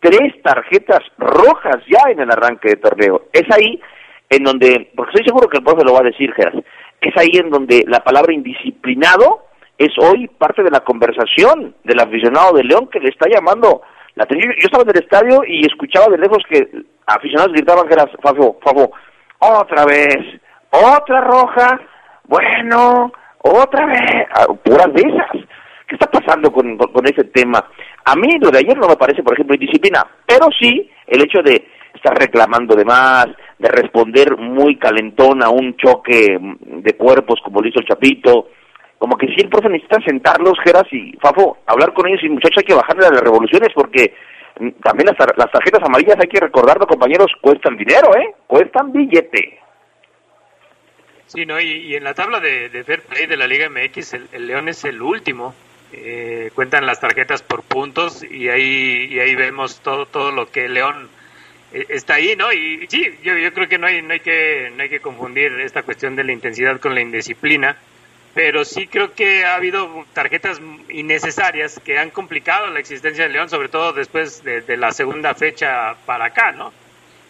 tres tarjetas rojas ya en el arranque de torneo. Es ahí en donde, porque estoy seguro que el profe lo va a decir, Geras, es ahí en donde la palabra indisciplinado es hoy parte de la conversación del aficionado de León que le está llamando la atención. Yo estaba en el estadio y escuchaba de lejos que aficionados gritaban era Fafo, Fafo, otra vez, otra roja, bueno, otra vez, puras de esas. ¿Qué está pasando con, con, ese tema? A mí lo de ayer no me parece, por ejemplo, indisciplina, pero sí el hecho de estar reclamando de más, de responder muy calentón a un choque de cuerpos como lo hizo el Chapito, como que si el profe necesita sentarlos, Geras y Fafo, hablar con ellos y muchachos hay que bajarle a las revoluciones porque mm, también las, las tarjetas amarillas hay que recordarlo, compañeros, cuestan dinero, ¿eh? Cuestan billete. Sí, ¿no? Y, en la tabla de, Fair Play de la Liga MX, el, León es el último. Eh, cuentan las tarjetas por puntos y ahí, y ahí vemos todo, todo lo que León eh, está ahí, ¿no? Y sí, yo, yo creo que no hay, no, hay que no hay que confundir esta cuestión de la intensidad con la indisciplina pero sí creo que ha habido tarjetas innecesarias que han complicado la existencia de León, sobre todo después de, la segunda fecha para acá, ¿no?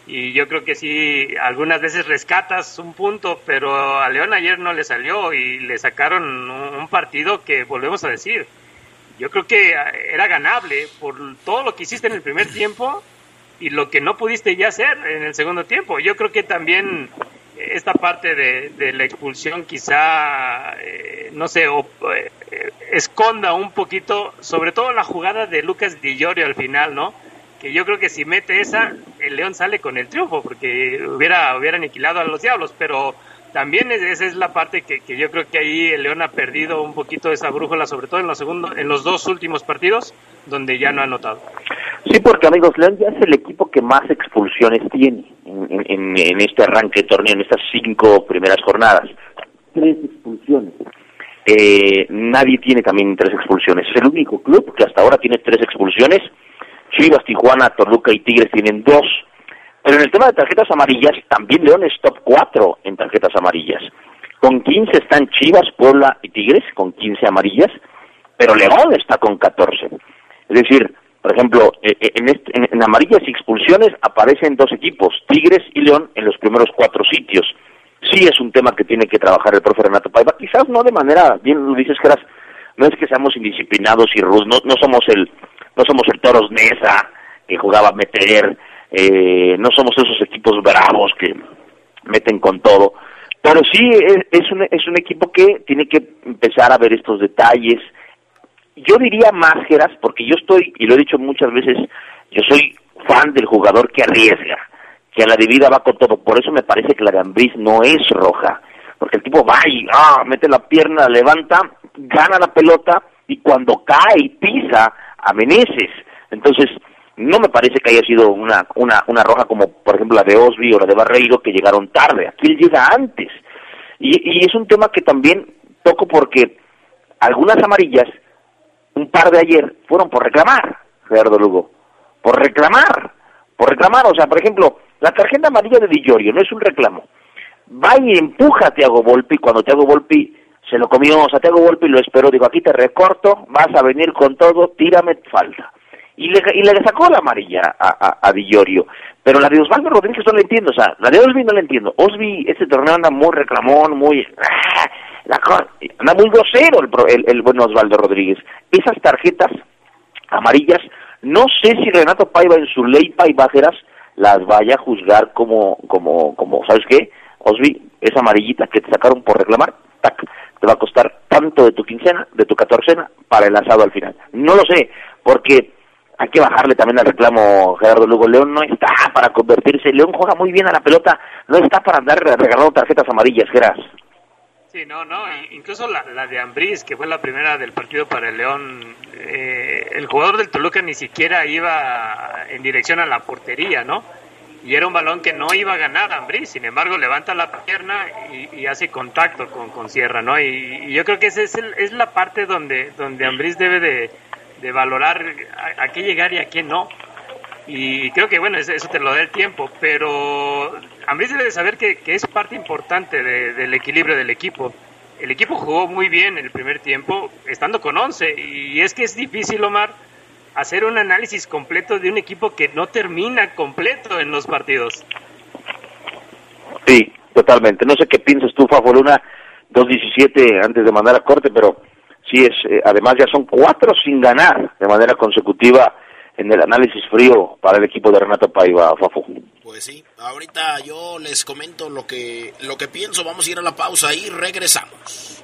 Y yo creo que sí, algunas veces rescatas un punto, pero a León ayer no le salió y le sacaron un partido que, volvemos a decir, yo creo que era ganable por todo lo que hiciste en el primer tiempo y lo que no pudiste ya hacer en el segundo tiempo. Yo creo que también esta parte de, la expulsión quizá, eh, no sé, eh, esconda un poquito, sobre todo la jugada de Lucas Di Llorio al final, ¿no? Que yo creo que si mete esa, el León sale con el triunfo, porque hubiera, hubiera aniquilado a los Diablos, pero también esa es la parte que, que, yo creo que ahí el León ha perdido un poquito esa brújula, sobre todo en los, segundos, en los dos últimos partidos, donde ya no ha notado. Sí, porque amigos, León ya es el equipo que más expulsiones tiene en, en, este arranque de torneo, en estas cinco primeras jornadas. Tres expulsiones. eh, nadie tiene también tres expulsiones. Es el único club que hasta ahora tiene tres expulsiones. Chivas, Tijuana, Toluca y Tigres tienen dos. Pero en el tema de tarjetas amarillas, también León es top 4 en tarjetas amarillas. Con 15 están Chivas, Puebla y Tigres, con 15 amarillas, pero León está con 14. Es decir, por ejemplo, eh, eh, en, en, amarillas y expulsiones aparecen dos equipos, Tigres y León, en los primeros cuatro sitios. Sí es un tema que tiene que trabajar el profe Renato Paiva, quizás no de manera, bien lo dices, Geras, no es que seamos indisciplinados y rudos, no, no somos el no somos el Toros Nesa que jugaba a meter, eh, no somos esos equipos bravos que meten con todo, pero sí es, un, es un equipo que tiene que empezar a ver estos detalles. Yo diría más, Geras, porque yo estoy, y lo he dicho muchas veces, yo soy fan del jugador que arriesga, que a la debida va con todo. Por eso me parece que la Gambriz no es roja, porque el tipo va y ah, mete la pierna, levanta, gana la pelota y cuando cae y pisa a Meneses. Entonces, no me parece que haya sido una, una, una roja como, por ejemplo, la de Osby o la de Barreiro, que llegaron tarde. Aquí él llega antes. Y, y es un tema que también toco porque algunas amarillas, un par de ayer, fueron por reclamar, Gerardo Lugo. Por reclamar. Por reclamar. O sea, por ejemplo, la tarjeta amarilla de Di no es un reclamo. Va y empuja a Tiago Volpi cuando Tiago Volpi se lo comió, o sea, Tiago Volpi lo esperó, digo, aquí te recorto, vas a venir con todo, tírame falta y le, y le sacó la amarilla a, a, a Villorio. Pero la de Osvaldo Rodríguez no la entiendo, o sea, la de Osby no la entiendo. Osby, este torneo anda muy reclamón, muy... ¡ah! La, anda muy grosero el, el, el buen Osvaldo Rodríguez. Esas tarjetas amarillas, no sé si Renato Paiva en su ley paivajeras las vaya a juzgar como, como, como, ¿sabes qué? Osby, esa amarillita que te sacaron por reclamar, te va a costar tanto de tu quincena, de tu catorcena, para el asado al final. No lo sé, porque hay que bajarle también al reclamo Gerardo Lugo. León no está para convertirse. León juega muy bien a la pelota, no está para andar regalando tarjetas amarillas, Geras. Sí, no, no, incluso la, la de Ambriz, que fue la primera del partido para el León, eh, el jugador del Toluca ni siquiera iba en dirección a la portería, ¿no? Y era un balón que no iba a ganar Ambriz, sin embargo levanta la pierna y, hace contacto con, con Sierra, ¿no? Y, yo creo que esa es, es la parte donde, donde Ambriz debe de, de valorar a, qué llegar y a qué no. Y creo que, bueno, eso te lo da el tiempo, pero Ambris debe de saber que, es parte importante del equilibrio del equipo. El equipo jugó muy bien en el primer tiempo, estando con 11, y es que es difícil, Omar, hacer un análisis completo de un equipo que no termina completo en los partidos. Sí, totalmente. No sé qué piensas tú, Fafoluna, 2.17 antes de mandar a corte, pero sí es, eh, además ya son cuatro sin ganar de manera consecutiva en el análisis frío para el equipo de Renato Paiva, Fafo. Pues sí, ahorita yo les comento lo que, lo que pienso, vamos a ir a la pausa y regresamos.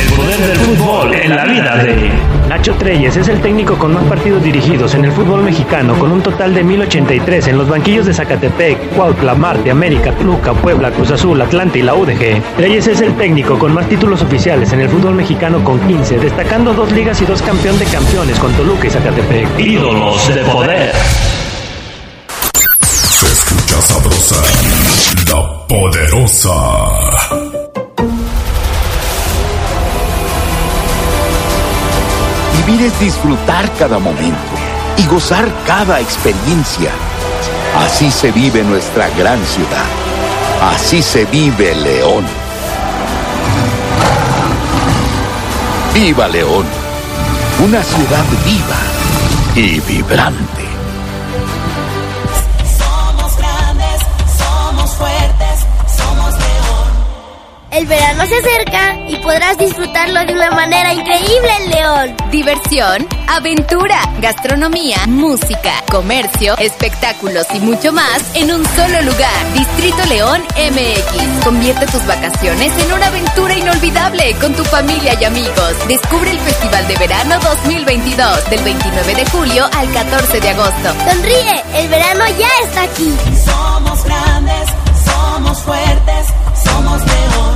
El poder del fútbol en la vida de... Nacho Treyes es el técnico con más partidos dirigidos en el fútbol mexicano, con un total de 1083 en los banquillos de Zacatepec, Cuautla, Marte, América, Toluca, Puebla, Cruz Azul, Atlante y la UDG. Treyes es el técnico con más títulos oficiales en el fútbol mexicano con 15, destacando dos ligas y dos campeón de campeones con Toluca y Zacatepec. Ídolos de poder. Se escucha sabrosa, la poderosa. Vivir es disfrutar cada momento y gozar cada experiencia. Así se vive nuestra gran ciudad. Así se vive León. Viva León, una ciudad viva y vibrante. El verano se acerca y podrás disfrutarlo de una manera increíble en León. Diversión, aventura, gastronomía, música, comercio, espectáculos y mucho más en un solo lugar. Distrito León MX. Convierte tus vacaciones en una aventura inolvidable con tu familia y amigos. Descubre el Festival de Verano 2022 del 29 de julio al 14 de agosto. Sonríe, el verano ya está aquí. Somos grandes, somos fuertes, somos León.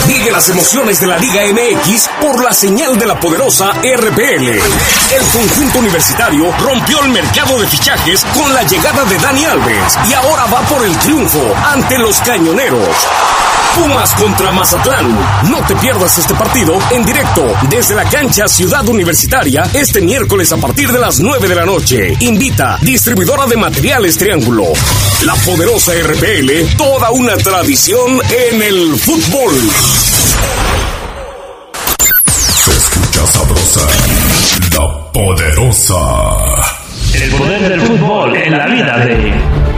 La las emociones de la Liga MX por la señal de la poderosa RPL. El conjunto universitario rompió el mercado de fichajes con la llegada de Dani Alves y ahora va por el triunfo ante los cañoneros. Pumas contra Mazatlán. No te pierdas este partido en directo desde la cancha Ciudad Universitaria este miércoles a partir de las 9 de la noche. Invita distribuidora de materiales Triángulo. La poderosa RPL, toda una tradición en el fútbol. Se escucha sabrosa, la poderosa. El poder fútbol en la vida de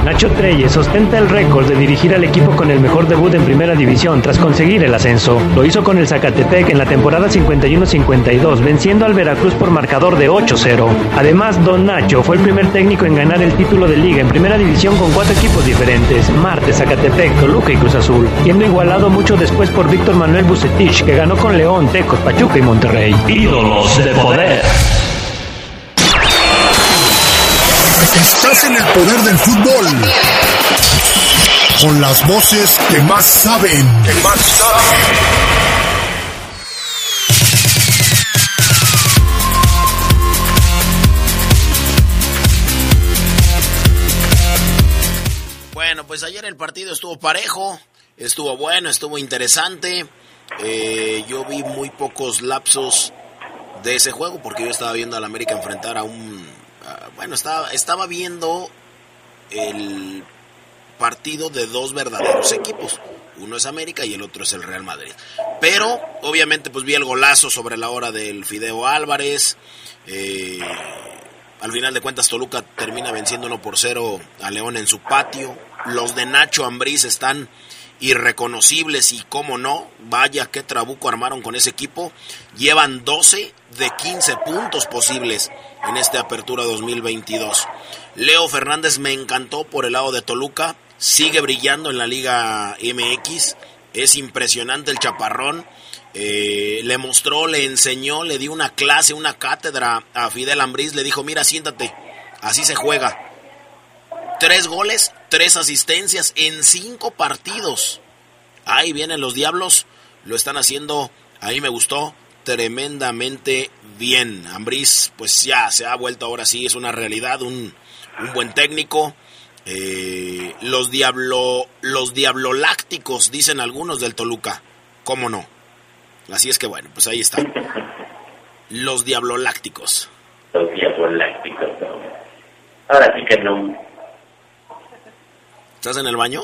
Nacho Treyes ostenta el récord de dirigir al equipo con el mejor debut en primera división tras conseguir el ascenso. Lo hizo con el Zacatepec en la temporada 51-52, venciendo al Veracruz por marcador de 8-0. Además, Don Nacho fue el primer técnico en ganar el título de liga en primera división con cuatro equipos diferentes, Marte, Zacatepec, Toluca y Cruz Azul, siendo igualado mucho después por Víctor Manuel Bucetich, que ganó con León, Tecos, Pachuca y Monterrey. Ídolos de poder. Estás en el poder del fútbol. Con las voces que más saben. Bueno, pues ayer el partido estuvo parejo, estuvo bueno, estuvo interesante. Eh, yo vi muy pocos lapsos de ese juego porque yo estaba viendo al América enfrentar a un... bueno, estaba, estaba viendo el partido de dos verdaderos equipos. Uno es América y el otro es el Real Madrid. Pero, obviamente, pues vi el golazo sobre la hora del Fideo Álvarez. Eh, al final de cuentas, Toluca termina venciendo 1 por 0 a León en su patio. Los de Nacho Ambriz están irreconocibles y cómo no, vaya qué trabuco armaron con ese equipo. Llevan 12 de 15 puntos posibles en esta apertura 2022. Leo Fernández me encantó por el lado de Toluca, sigue brillando en la Liga MX, es impresionante el chaparrón. Eh, le mostró, le enseñó, le dio una clase, una cátedra a Fidel Ambriz, le dijo, mira, siéntate, así se juega. Tres goles, tres asistencias en cinco partidos. Ahí vienen los diablos, lo están haciendo, ahí me gustó, tremendamente bien. Ambriz, pues ya se ha vuelto ahora sí, es una realidad, un, un buen técnico. Eh, los diablo, los diablolácticos, dicen algunos del Toluca, ¿cómo no? Así es que bueno, pues ahí está. Los diablolácticos. Los diablolácticos, no. Ahora sí que no. ¿Estás en el baño?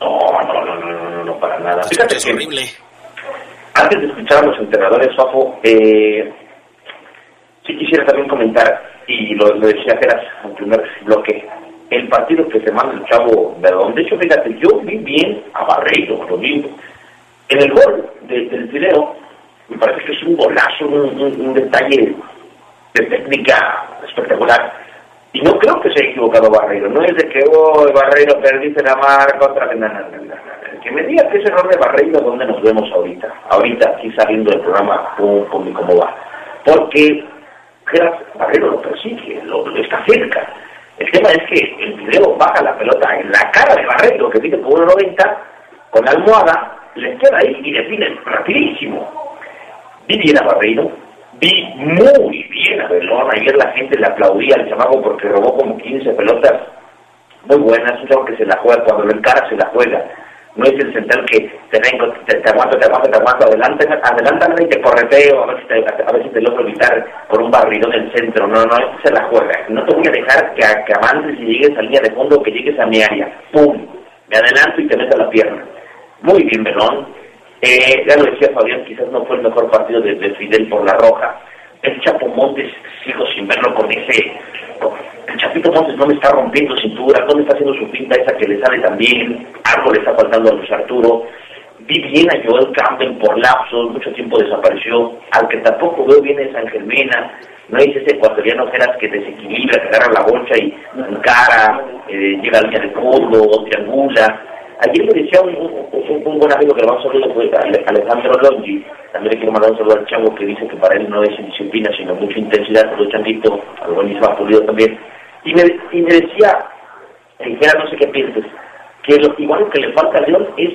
No, no, no, no, no, no, para nada. Que horrible. Antes de escuchar a los entrenadores, Fafo, eh, sí quisiera también comentar, y lo, lo decía Geras en el primer bloque, el partido que se manda el chavo Verdón. De hecho, fíjate, yo vi bien a Barreiro, lo vi. En el gol de- del video, me parece que es un golazo, un, un- detalle de técnica espectacular. Y no creo que se haya equivocado Barreiro. No es de que, oh, Barreiro perdiste la marca otra vez. No, no. El que me diga que es error de ¿dónde nos vemos ahorita? Ahorita, aquí saliendo del programa, pum, y cómo va. Porque Geras Barreiro lo persigue, lo, lo está cerca. El tema es que el video baja la pelota en la cara de Barreiro, que pide por 1.90, con la almohada, le queda ahí y define rapidísimo. Vi bien a Barreiro, vi muy bien a Belón. Ayer la gente le aplaudía al chamaco porque robó como 15 pelotas muy buenas. Un chavo que se la juega, cuando lo encara se la juega. No es el central que te vengo, te, aguanto, te aguanto, te aguanto, adelante, adelántame y te correteo, a ver si te, a ver si te logro evitar por un barridón en el centro. No, no, este se la juega. No te voy a dejar que, que avances y llegues a línea de fondo o que llegues a mi área. ¡Pum! Me adelanto y te meto la pierna. Muy bien, Belón. Eh, ya lo decía Fabián, quizás no fue el mejor partido de, de Fidel por la roja. El Chapo Montes, sigo sin verlo con ese... El Chapito Montes no me está rompiendo cintura, no me está haciendo su pinta esa que le sale también, algo le está faltando a Luis Arturo. Vi bien a Joel Campbell por lapsos, mucho tiempo desapareció. Al que tampoco veo bien es Ángel Mena. No es ese ecuatoriano Geras que desequilibra, que agarra la bolsa y encara, eh, llega a línea de fondo, triangula. Ayer me decía un, buen amigo que le vamos a saludo, fue Ale- Alejandro Longi, también le quiero mandar un saludo al chavo que dice que para él no es disciplina, sino mucha intensidad, por changuito, al buen Isma Pulido también. Y me, y me decía, no sé qué piensas, que lo, igual lo que le falta a León es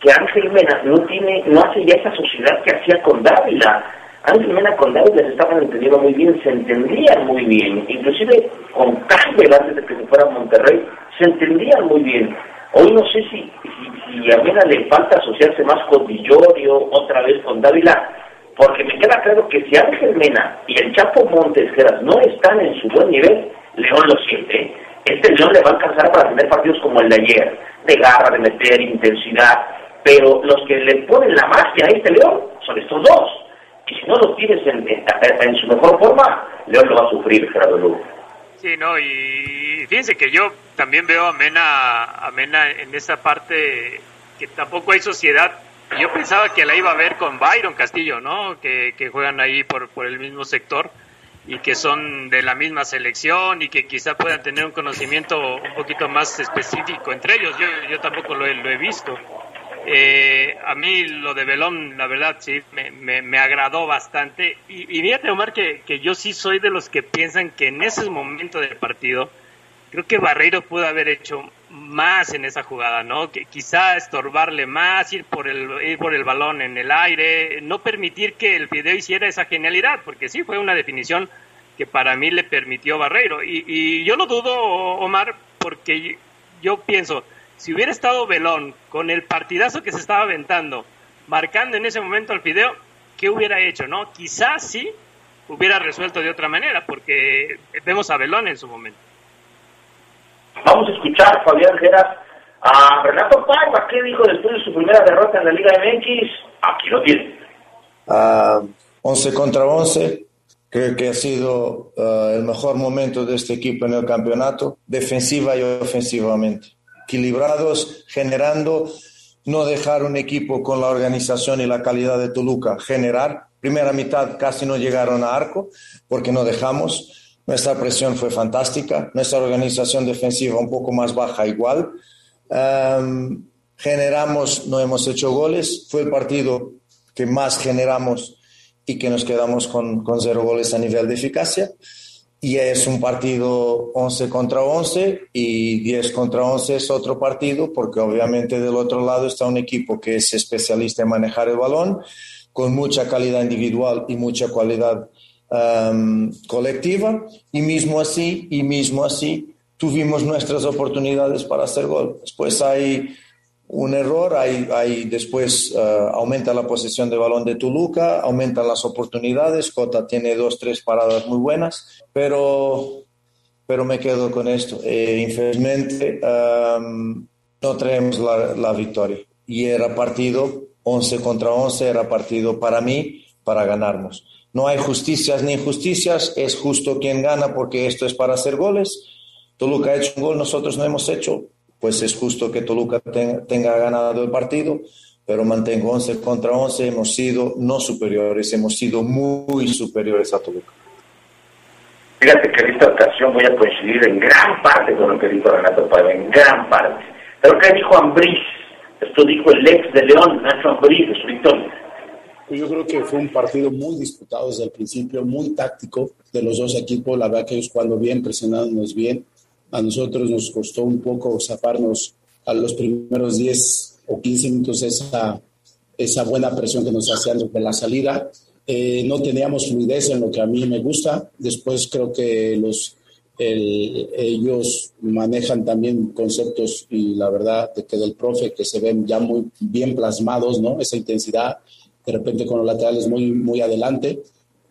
que Ángel Mena no tiene, no hace ya esa sociedad que hacía con Dávila. Ángel Mena con Dávila se estaban entendiendo muy bien, se entendían muy bien, inclusive con Campbell antes de que se fuera a Monterrey, se entendían muy bien. Hoy no sé si, si, a Mena le falta asociarse más con Villorio, otra vez con Dávila, porque me queda claro que si Ángel Mena y el Chapo Montes no están en su buen nivel, León lo siente. Este León le va a alcanzar para tener partidos como el de ayer, de garra, de meter intensidad, pero los que le ponen la magia a este León son estos dos. Y si no los tienes en, en, su mejor forma, León lo va a sufrir, Gerardo Lugo. Sí, no, y fíjense que yo también veo a Mena, a Mena en esa parte que tampoco hay sociedad. Yo pensaba que la iba a ver con Byron Castillo, ¿no? Que, que juegan ahí por, por el mismo sector y que son de la misma selección y que quizá puedan tener un conocimiento un poquito más específico entre ellos. Yo, yo tampoco lo he, lo he visto. Eh, a mí lo de Belón, la verdad, sí, me, me, agradó bastante. Y, y fíjate, Omar, que, que, yo sí soy de los que piensan que en ese momento del partido, creo que Barreiro pudo haber hecho más en esa jugada, ¿no? Que quizá estorbarle más, ir por el, ir por el balón en el aire, no permitir que el video hiciera esa genialidad, porque sí fue una definición que para mí le permitió Barreiro. Y, y yo lo dudo, Omar, porque yo pienso, si hubiera estado Belón con el partidazo que se estaba aventando, marcando en ese momento al video, ¿qué hubiera hecho? no Quizás sí hubiera resuelto de otra manera, porque vemos a Belón en su momento. Vamos a escuchar, Fabián Geras, a Renato Paiva, ¿qué dijo después de su primera derrota en la Liga MX? Aquí lo tiene. Uh, 11 contra 11, creo que ha sido uh, el mejor momento de este equipo en el campeonato, defensiva y ofensivamente equilibrados, generando, no dejar un equipo con la organización y la calidad de Toluca, generar. Primera mitad casi no llegaron a arco porque no dejamos. Nuestra presión fue fantástica, nuestra organización defensiva un poco más baja igual. Um, generamos, no hemos hecho goles. Fue el partido que más generamos y que nos quedamos con, con cero goles a nivel de eficacia y es un partido 11 contra 11 y 10 contra 11 es otro partido porque obviamente del otro lado está un equipo que es especialista en manejar el balón con mucha calidad individual y mucha cualidad um, colectiva y mismo así y mismo así tuvimos nuestras oportunidades para hacer gol. Después hay un error, hay, hay después uh, aumenta la posesión de balón de Toluca, aumentan las oportunidades, Cota tiene dos, tres paradas muy buenas, pero, pero me quedo con esto. Eh, infelizmente um, no traemos la, la, victoria y era partido 11 contra 11, era partido para mí, para ganarnos. No hay justicias ni injusticias, es justo quien gana porque esto es para hacer goles. Toluca ha hecho un gol, nosotros no hemos hecho, pues es justo que Toluca tenga, ganado el partido, pero mantengo 11 contra 11, hemos sido no superiores, hemos sido muy superiores a Toluca. Fíjate que en esta ocasión voy a coincidir en gran parte con lo que dijo Renato Paiva, en gran parte. Pero que dijo Ambriz, esto dijo el ex de León, Nacho Ambriz, de su victoria. Pues yo creo que fue un partido muy disputado desde el principio, muy táctico de los dos equipos. La verdad que ellos cuando bien, presionándonos bien. A nosotros nos costó un poco zafarnos a los primeros 10 o 15 minutos esa, esa buena presión que nos hacían de la salida. Eh, no teníamos fluidez en lo que a mí me gusta. Después creo que los, ellos manejan también conceptos y la verdad de que del profe que se ven ya muy bien plasmados, ¿no? Esa intensidad, de repente con los laterales muy, muy adelante.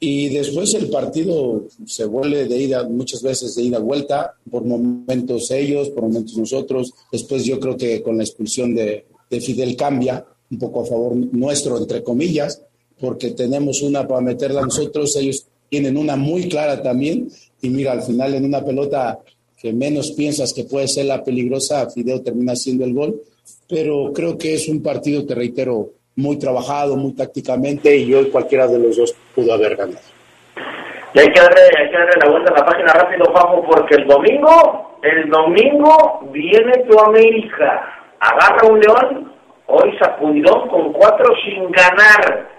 Y después el partido se vuelve de ida, muchas veces de ida vuelta, por momentos ellos, por momentos nosotros. Después yo creo que con la expulsión de, de Fidel cambia un poco a favor nuestro, entre comillas, porque tenemos una para meterla nosotros, ellos tienen una muy clara también. Y mira, al final en una pelota que menos piensas que puede ser la peligrosa, Fidel termina haciendo el gol. Pero creo que es un partido, te reitero, muy trabajado, muy tácticamente, y hoy cualquiera de los dos pudo haber ganado. Y hay que darle, hay que darle la vuelta a la página rápido, Papo, porque el domingo, el domingo viene tu América. Agarra un león, hoy sacudidón con cuatro sin ganar.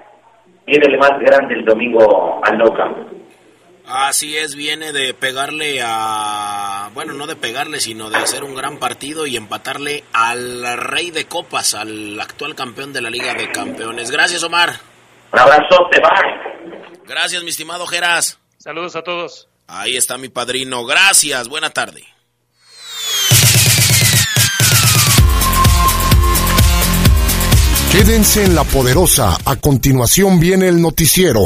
Viene el más grande el domingo al No Camp. Así es, viene de pegarle a... Bueno, no de pegarle, sino de hacer un gran partido y empatarle al rey de copas, al actual campeón de la Liga de Campeones. Gracias, Omar. Un abrazo, te vas. Gracias, mi estimado Geras. Saludos a todos. Ahí está mi padrino. Gracias, buena tarde. Quédense en la poderosa. A continuación viene el noticiero.